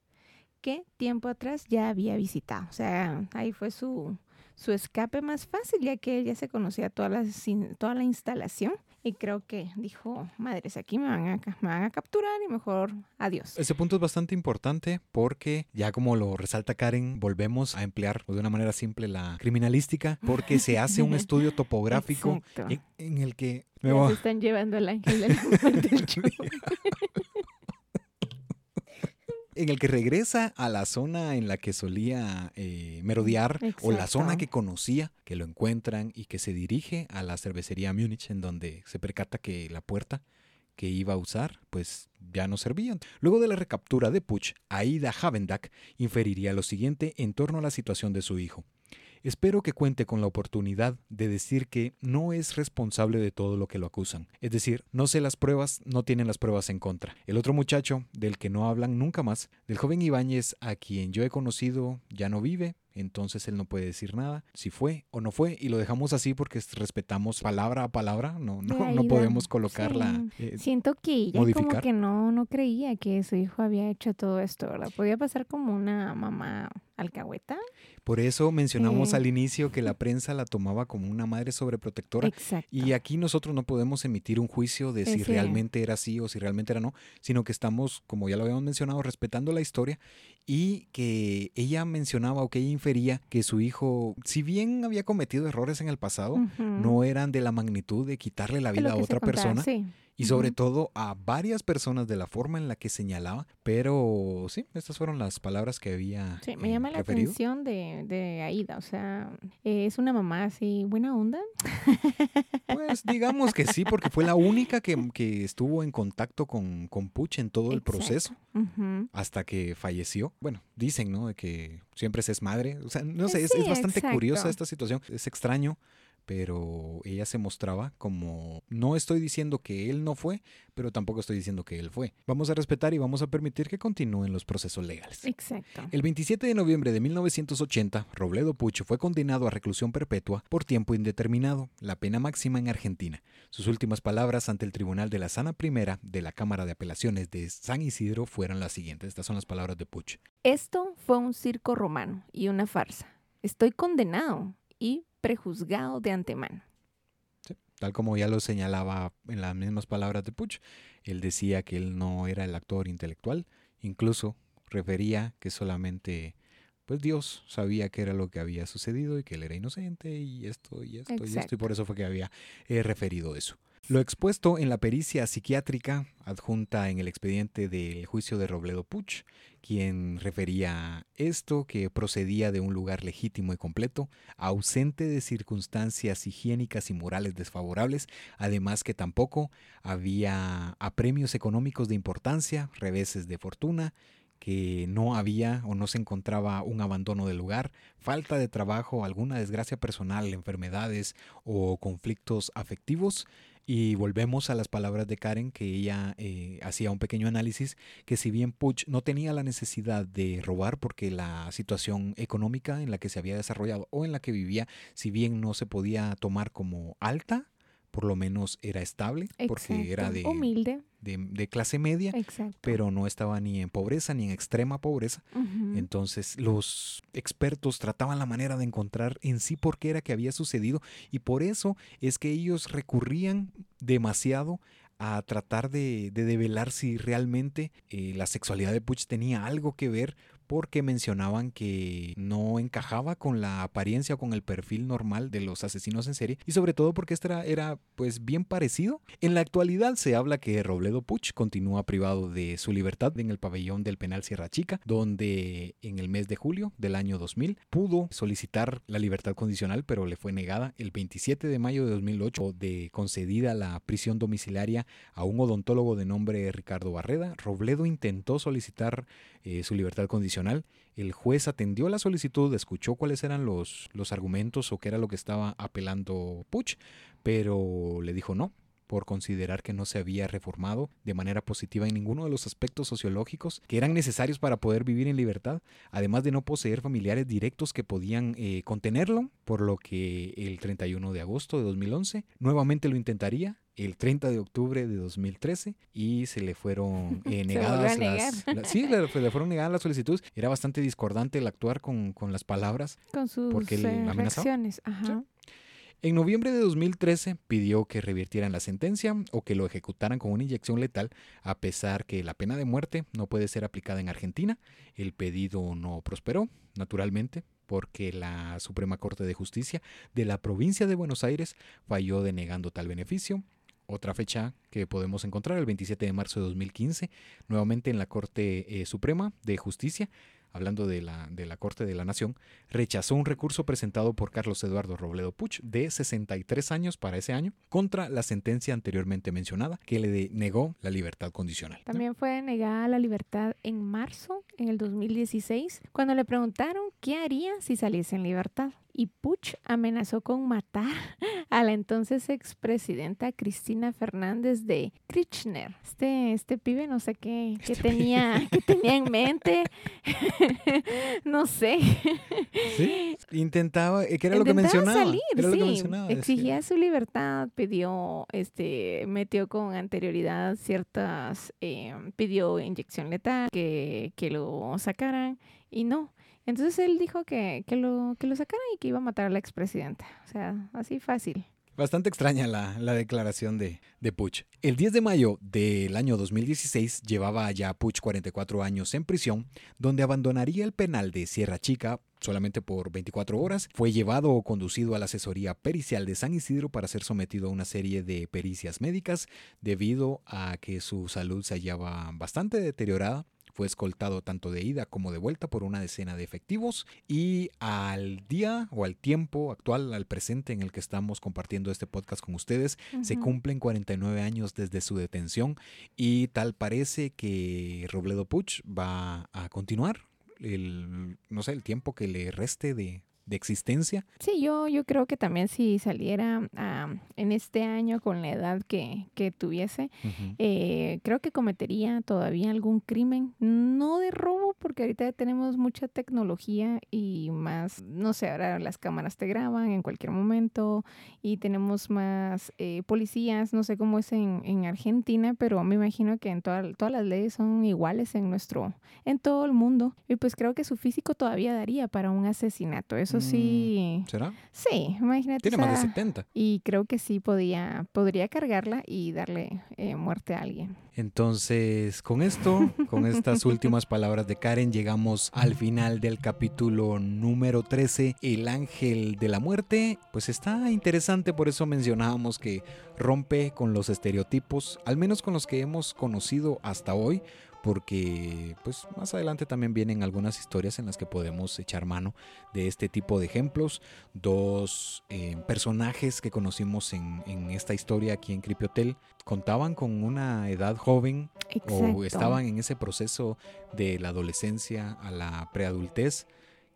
que tiempo atrás ya había visitado. O sea, ahí fue su, su escape más fácil, ya que él ya se conocía toda la, toda la instalación. Y creo que dijo, madres, aquí me van, a, me van a capturar y mejor adiós.
Ese punto es bastante importante porque ya como lo resalta Karen, volvemos a emplear de una manera simple la criminalística porque se hace un estudio topográfico en, en, el que...
Me va... Se están llevando al ángel de la muerte del
en el que regresa a la zona en la que solía eh, merodear Exacto. o la zona que conocía, que lo encuentran y que se dirige a la cervecería Múnich en donde se percata que la puerta que iba a usar pues ya no servían. Luego de la recaptura de Puch, Aida Havendak inferiría lo siguiente en torno a la situación de su hijo. Espero que cuente con la oportunidad de decir que no es responsable de todo lo que lo acusan. Es decir, no sé las pruebas, no tienen las pruebas en contra. El otro muchacho, del que no hablan nunca más, del joven Ibáñez, a quien yo he conocido, ya no vive, entonces él no puede decir nada, si fue o no fue, y lo dejamos así porque respetamos palabra a palabra, no, no, no podemos colocarla.
Sí. Eh, Siento que ella modificar. como que no, no creía que su hijo había hecho todo esto, ¿verdad? Podía pasar como una mamá alcahueta.
Por eso mencionamos eh. al inicio que la prensa la tomaba como una madre sobreprotectora.
Exacto.
Y aquí nosotros no podemos emitir un juicio de si
Sí.
realmente era así o si realmente era no, sino que estamos, como ya lo habíamos mencionado, respetando la historia y que ella mencionaba o que ella infería que su hijo, si bien había cometido errores en el pasado, no eran de la magnitud de quitarle la vida a otra persona
Sí.
y sobre todo a varias personas de la forma en la que señalaba, pero sí, estas fueron las palabras que había
Sí, me
eh,
llama la
referido.
atención de, de Aida, o sea, eh, es una mamá así, buena onda.
Pues digamos que sí, porque fue la única que, que estuvo en contacto con, con Puch en todo el
Exacto.
proceso hasta que falleció. Bueno, dicen, ¿no? De que siempre se es madre. O sea, no sé,
Eh,
es,
sí,
es bastante curiosa esta situación. Es extraño, pero ella se mostraba como no estoy diciendo que él no fue, pero tampoco estoy diciendo que él fue. Vamos a respetar y vamos a permitir que continúen los procesos legales.
Exacto.
El 27 de noviembre de 1980, Robledo Puch fue condenado a reclusión perpetua por tiempo indeterminado, la pena máxima en Argentina. Sus últimas palabras ante el Tribunal de la Sana Primera de la Cámara de Apelaciones de San Isidro fueron las siguientes. Estas son las palabras de Puch.
Esto fue un circo romano y una farsa. Estoy condenado y prejuzgado de antemano.
Tal como ya lo señalaba en las mismas palabras de Puch, él decía que él no era el actor intelectual, incluso refería que solamente pues Dios sabía que era lo que había sucedido y que él era inocente y esto y esto y esto y por eso fue que había eh, referido eso. Lo expuesto en la pericia psiquiátrica adjunta en el expediente del juicio de Robledo Puch, quien refería esto que procedía de un lugar legítimo y completo, ausente de circunstancias higiénicas y morales desfavorables, además que tampoco había apremios económicos de importancia, reveses de fortuna, que no había o no se encontraba un abandono del lugar, falta de trabajo, alguna desgracia personal, enfermedades o conflictos afectivos, y volvemos a las palabras de Karen, que ella eh, hacía un pequeño análisis, que si bien Puch no tenía la necesidad de robar porque la situación económica en la que se había desarrollado o en la que vivía, si bien no se podía tomar como alta, por lo menos era estable, porque era de,
humilde.
De, clase media, pero no estaba ni en pobreza ni en extrema pobreza. Entonces los expertos trataban la manera de encontrar en sí por qué era que había sucedido y por eso es que ellos recurrían demasiado a tratar de, de develar si realmente eh, la sexualidad de Puch tenía algo que ver porque mencionaban que no encajaba con la apariencia o con el perfil normal de los asesinos en serie y sobre todo porque este era, pues bien parecido. En la actualidad se habla que Robledo Puch continúa privado de su libertad en el pabellón del penal Sierra Chica, donde en el mes de julio del año 2000 pudo solicitar la libertad condicional, pero le fue negada el 27 de mayo de 2008 de concedida la prisión domiciliaria a un odontólogo de nombre Ricardo Barreda. Robledo intentó solicitar eh, su libertad condicional. El juez atendió la solicitud, escuchó cuáles eran los, los argumentos o qué era lo que estaba apelando Puch, pero le dijo no, por considerar que no se había reformado de manera positiva en ninguno de los aspectos sociológicos que eran necesarios para poder vivir en libertad, además de no poseer familiares directos que podían eh, contenerlo, por lo que el 31 de agosto de 2011 nuevamente lo intentaría, el 30 de octubre de 2013 y se le fueron eh, negadas las, sí le, fueron negadas las solicitudes. Era bastante discordante el actuar con, con las palabras
con sus porque eh, Ajá.
En noviembre de 2013 pidió que revirtieran la sentencia o que lo ejecutaran con una inyección letal, a pesar que la pena de muerte no puede ser aplicada en Argentina. El pedido no prosperó, naturalmente, porque la Suprema Corte de Justicia de la provincia de Buenos Aires falló denegando tal beneficio otra fecha que podemos encontrar, el 27 de marzo de 2015, nuevamente en la Corte eh, Suprema de Justicia, hablando de la, de la Corte de la Nación, rechazó un recurso presentado por Carlos Eduardo Robledo Puch de 63 años para ese año contra la sentencia anteriormente mencionada que le negó la libertad condicional.
También fue negada la libertad en marzo, en el 2016, cuando le preguntaron qué haría si saliese en libertad y Puch amenazó con matar a la entonces expresidenta Cristina Fernández de Kirchner. Este, este pibe no sé qué, qué este tenía, qué tenía en mente. no sé.
Sí, intentaba, eh, que era lo que mencionaba.
Salir, sí. Exigía su libertad, pidió, este, metió con anterioridad ciertas, eh, pidió inyección letal, que, que lo sacaran y no. Entonces él dijo que, que, lo, que lo sacaran y que iba a matar a la expresidenta. O sea, así fácil.
Bastante extraña la, la declaración de, de, Puch. El 10 de mayo del año 2016 llevaba ya Puch 44 años en prisión, donde abandonaría el penal de Sierra Chica solamente por 24 horas. Fue llevado o conducido a la asesoría pericial de San Isidro para ser sometido a una serie de pericias médicas debido a que su salud se hallaba bastante deteriorada fue escoltado tanto de ida como de vuelta por una decena de efectivos y al día o al tiempo actual, al presente en el que estamos compartiendo este podcast con ustedes, se cumplen 49 años desde su detención y tal parece que Robledo Puch va a continuar el, no sé, el tiempo que le reste de, de existencia.
Sí, yo, yo creo que también si saliera ah, en este año con la edad que, que tuviese, eh, creo que cometería todavía algún crimen, no de robo, porque ahorita tenemos mucha tecnología y más, no sé, ahora las cámaras te graban en cualquier momento y tenemos más eh, policías, no sé cómo es en, en Argentina, pero me imagino que en toda- todas las leyes son iguales en nuestro, en todo el mundo. Y pues creo que su físico todavía daría para un asesinato, eso
Mm,
sí,
¿Será?
sí, imagínate.
Tiene
o
más de
sea,
70.
y creo que sí podía, podría cargarla y darle eh, muerte a alguien.
Entonces, con esto, con estas últimas palabras de Karen, llegamos al final del capítulo número 13, El ángel de la muerte. Pues está interesante, por eso mencionábamos que rompe con los estereotipos, al menos con los que hemos conocido hasta hoy, porque pues más adelante también vienen algunas historias en las que podemos echar mano de este tipo de ejemplos. Dos eh, personajes que conocimos en, en esta historia aquí en Creepy Hotel contaban con una edad joven
Exacto.
o estaban en ese proceso de la adolescencia a la preadultez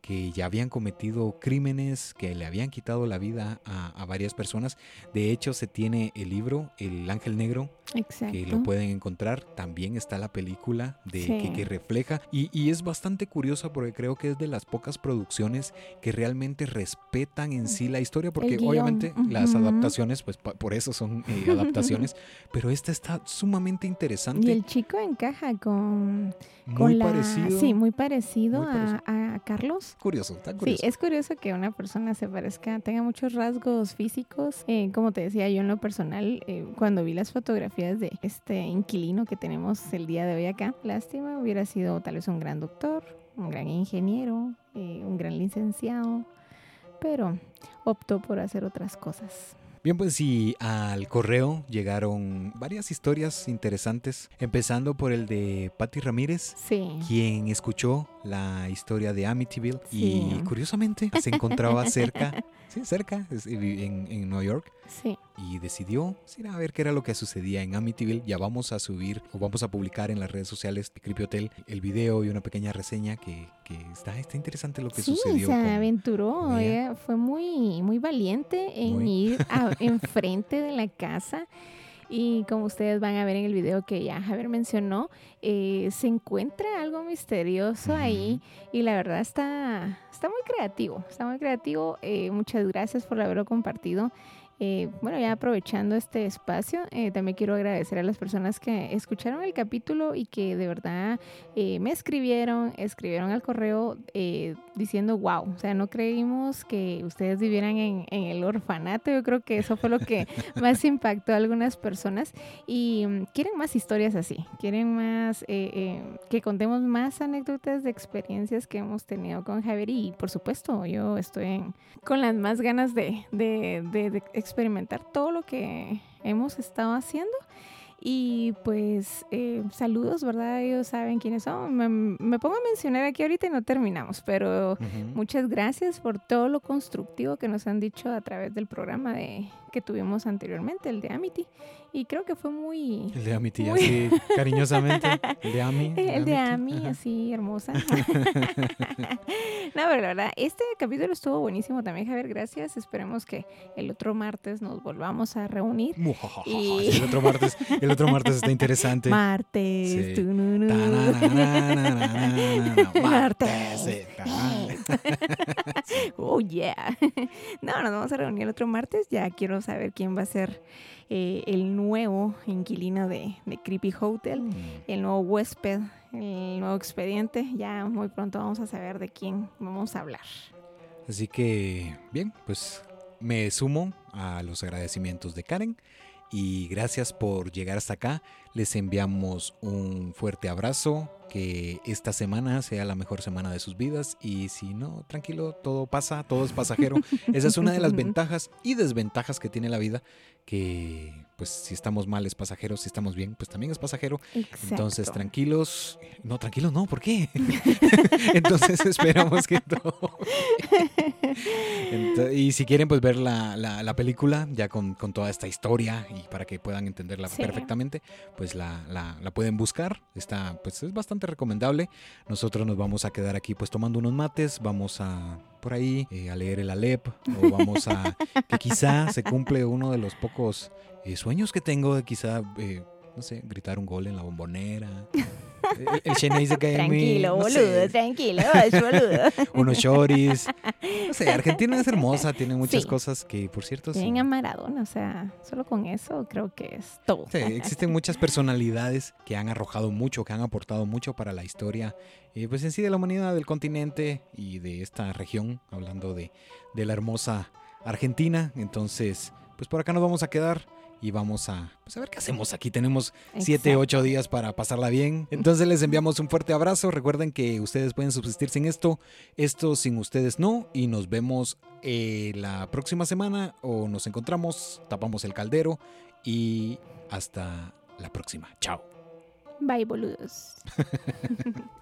que ya habían cometido crímenes, que le habían quitado la vida a, a varias personas. De hecho, se tiene el libro El Ángel Negro,
Exacto.
que lo pueden encontrar. También está la película de,
Sí.
que, que refleja. Y, y es bastante curiosa porque creo que es de las pocas producciones que realmente respetan en sí la historia. Porque obviamente las adaptaciones, pues por eso son eh, adaptaciones. pero esta está sumamente interesante.
Y el chico encaja con,
muy
la...
parecido.
Sí, muy parecido,
muy parecido.
A, a Carlos.
Curioso, está
Sí,
curioso.
es curioso que una persona se parezca, tenga muchos rasgos físicos. Eh, como te decía yo en lo personal, eh, cuando vi las fotografías de este inquilino que tenemos el día de hoy acá, lástima, hubiera sido tal vez un gran doctor, un gran ingeniero, eh, un gran licenciado, pero optó por hacer otras cosas.
Bien, pues sí, al correo llegaron varias historias interesantes, empezando por el de Patty Ramírez,
Sí.
quien escuchó la historia de Amityville y curiosamente se encontraba cerca, sí, cerca, es- en, en Nueva York,
Sí,
y decidió pues, ir a ver qué era lo que sucedía en Amityville. Ya vamos a subir o vamos a publicar en las redes sociales de Creepy Hotel el video y una pequeña reseña que, que está, está interesante lo que
sí,
sucedió.
se
con-
aventuró,
ella.
ella fue muy, muy valiente en
Muy.
ir a- enfrente de la casa. Y como ustedes van a ver en el video que ya Javier mencionó, eh, se encuentra algo misterioso ahí y la verdad está, está muy creativo, está muy creativo. Eh, muchas gracias por haberlo compartido. Eh, bueno, ya aprovechando este espacio, eh, también quiero agradecer a las personas que escucharon el capítulo y que de verdad eh, me escribieron, escribieron al correo eh, diciendo, wow, o sea, no creímos que ustedes vivieran en, en el orfanato. Yo creo que eso fue lo que más impactó a algunas personas y mm, quieren más historias así, quieren más, eh, eh, que contemos más anécdotas de experiencias que hemos tenido con Javier y por supuesto yo estoy en- con las más ganas de, de- de- de experimentar todo lo que hemos estado haciendo. Y pues eh, saludos, ¿verdad? Ellos saben quiénes son. Me, me pongo a mencionar aquí ahorita y no terminamos, pero muchas gracias por todo lo constructivo que nos han dicho a través del programa de, que tuvimos anteriormente, el de Amity. Y creo que fue muy...
El de Amity,
Muy-
así cariñosamente. El de Ami.
El de Ami, así hermosa. no, pero la verdad, este capítulo estuvo buenísimo también, Javier. Gracias. Esperemos que el otro martes nos volvamos a reunir. Y-
El otro martes, el otro martes está interesante.
Martes.
Sí. Martes. Sí, tanan.
Oh, yeah. No, nos vamos a reunir el otro martes. Ya quiero saber quién va a ser eh, el nuevo inquilino de, de Creepy Hotel, el nuevo huésped, el nuevo expediente. Ya muy pronto vamos a saber de quién vamos a hablar.
Así que, bien, pues me sumo a los agradecimientos de Karen y gracias por llegar hasta acá. Les enviamos un fuerte abrazo, que esta semana sea la mejor semana de sus vidas y si no, tranquilo, todo pasa, todo es pasajero. Esa es una de las ventajas y desventajas que tiene la vida, que pues si estamos mal es pasajero, si estamos bien, pues también es pasajero. Entonces,
Exacto.
tranquilos. No, tranquilos, no, ¿por qué? Entonces esperamos que todo Y si quieren pues ver la, la- la película ya con, con toda esta historia y para que puedan entenderla
Sí.
perfectamente, pues la, la- la pueden buscar. Está, pues es bastante recomendable. Nosotros nos vamos a quedar aquí pues tomando unos mates, vamos a por ahí eh, a leer el Alep o vamos a que quizá se cumple uno de los pocos eh, sueños que tengo de quizá eh, no sé, gritar un gol en la bombonera. El, Shenei se cae en mí,
Tranquilo,
no
boludo,
sé,
tranquilo, boludo.
unos choris. No sé, Argentina es hermosa, tiene muchas
Sí.
cosas que, por cierto, sí,
Tienen a Maradona, o sea, solo con eso creo que es todo.
sí, existen muchas personalidades que han arrojado mucho, que han aportado mucho para la historia, eh, pues en sí de la humanidad, del continente y de esta región, hablando de, de la hermosa Argentina. Entonces, pues por acá nos vamos a quedar. Y vamos a, pues a ver qué hacemos aquí. Tenemos siete,
Exacto.
ocho días para pasarla bien. Entonces les enviamos un fuerte abrazo. Recuerden que ustedes pueden subsistir sin esto, esto sin ustedes no. Y nos vemos eh, la próxima semana o nos encontramos, tapamos el caldero y hasta la próxima. Chao.
Bye, boludos.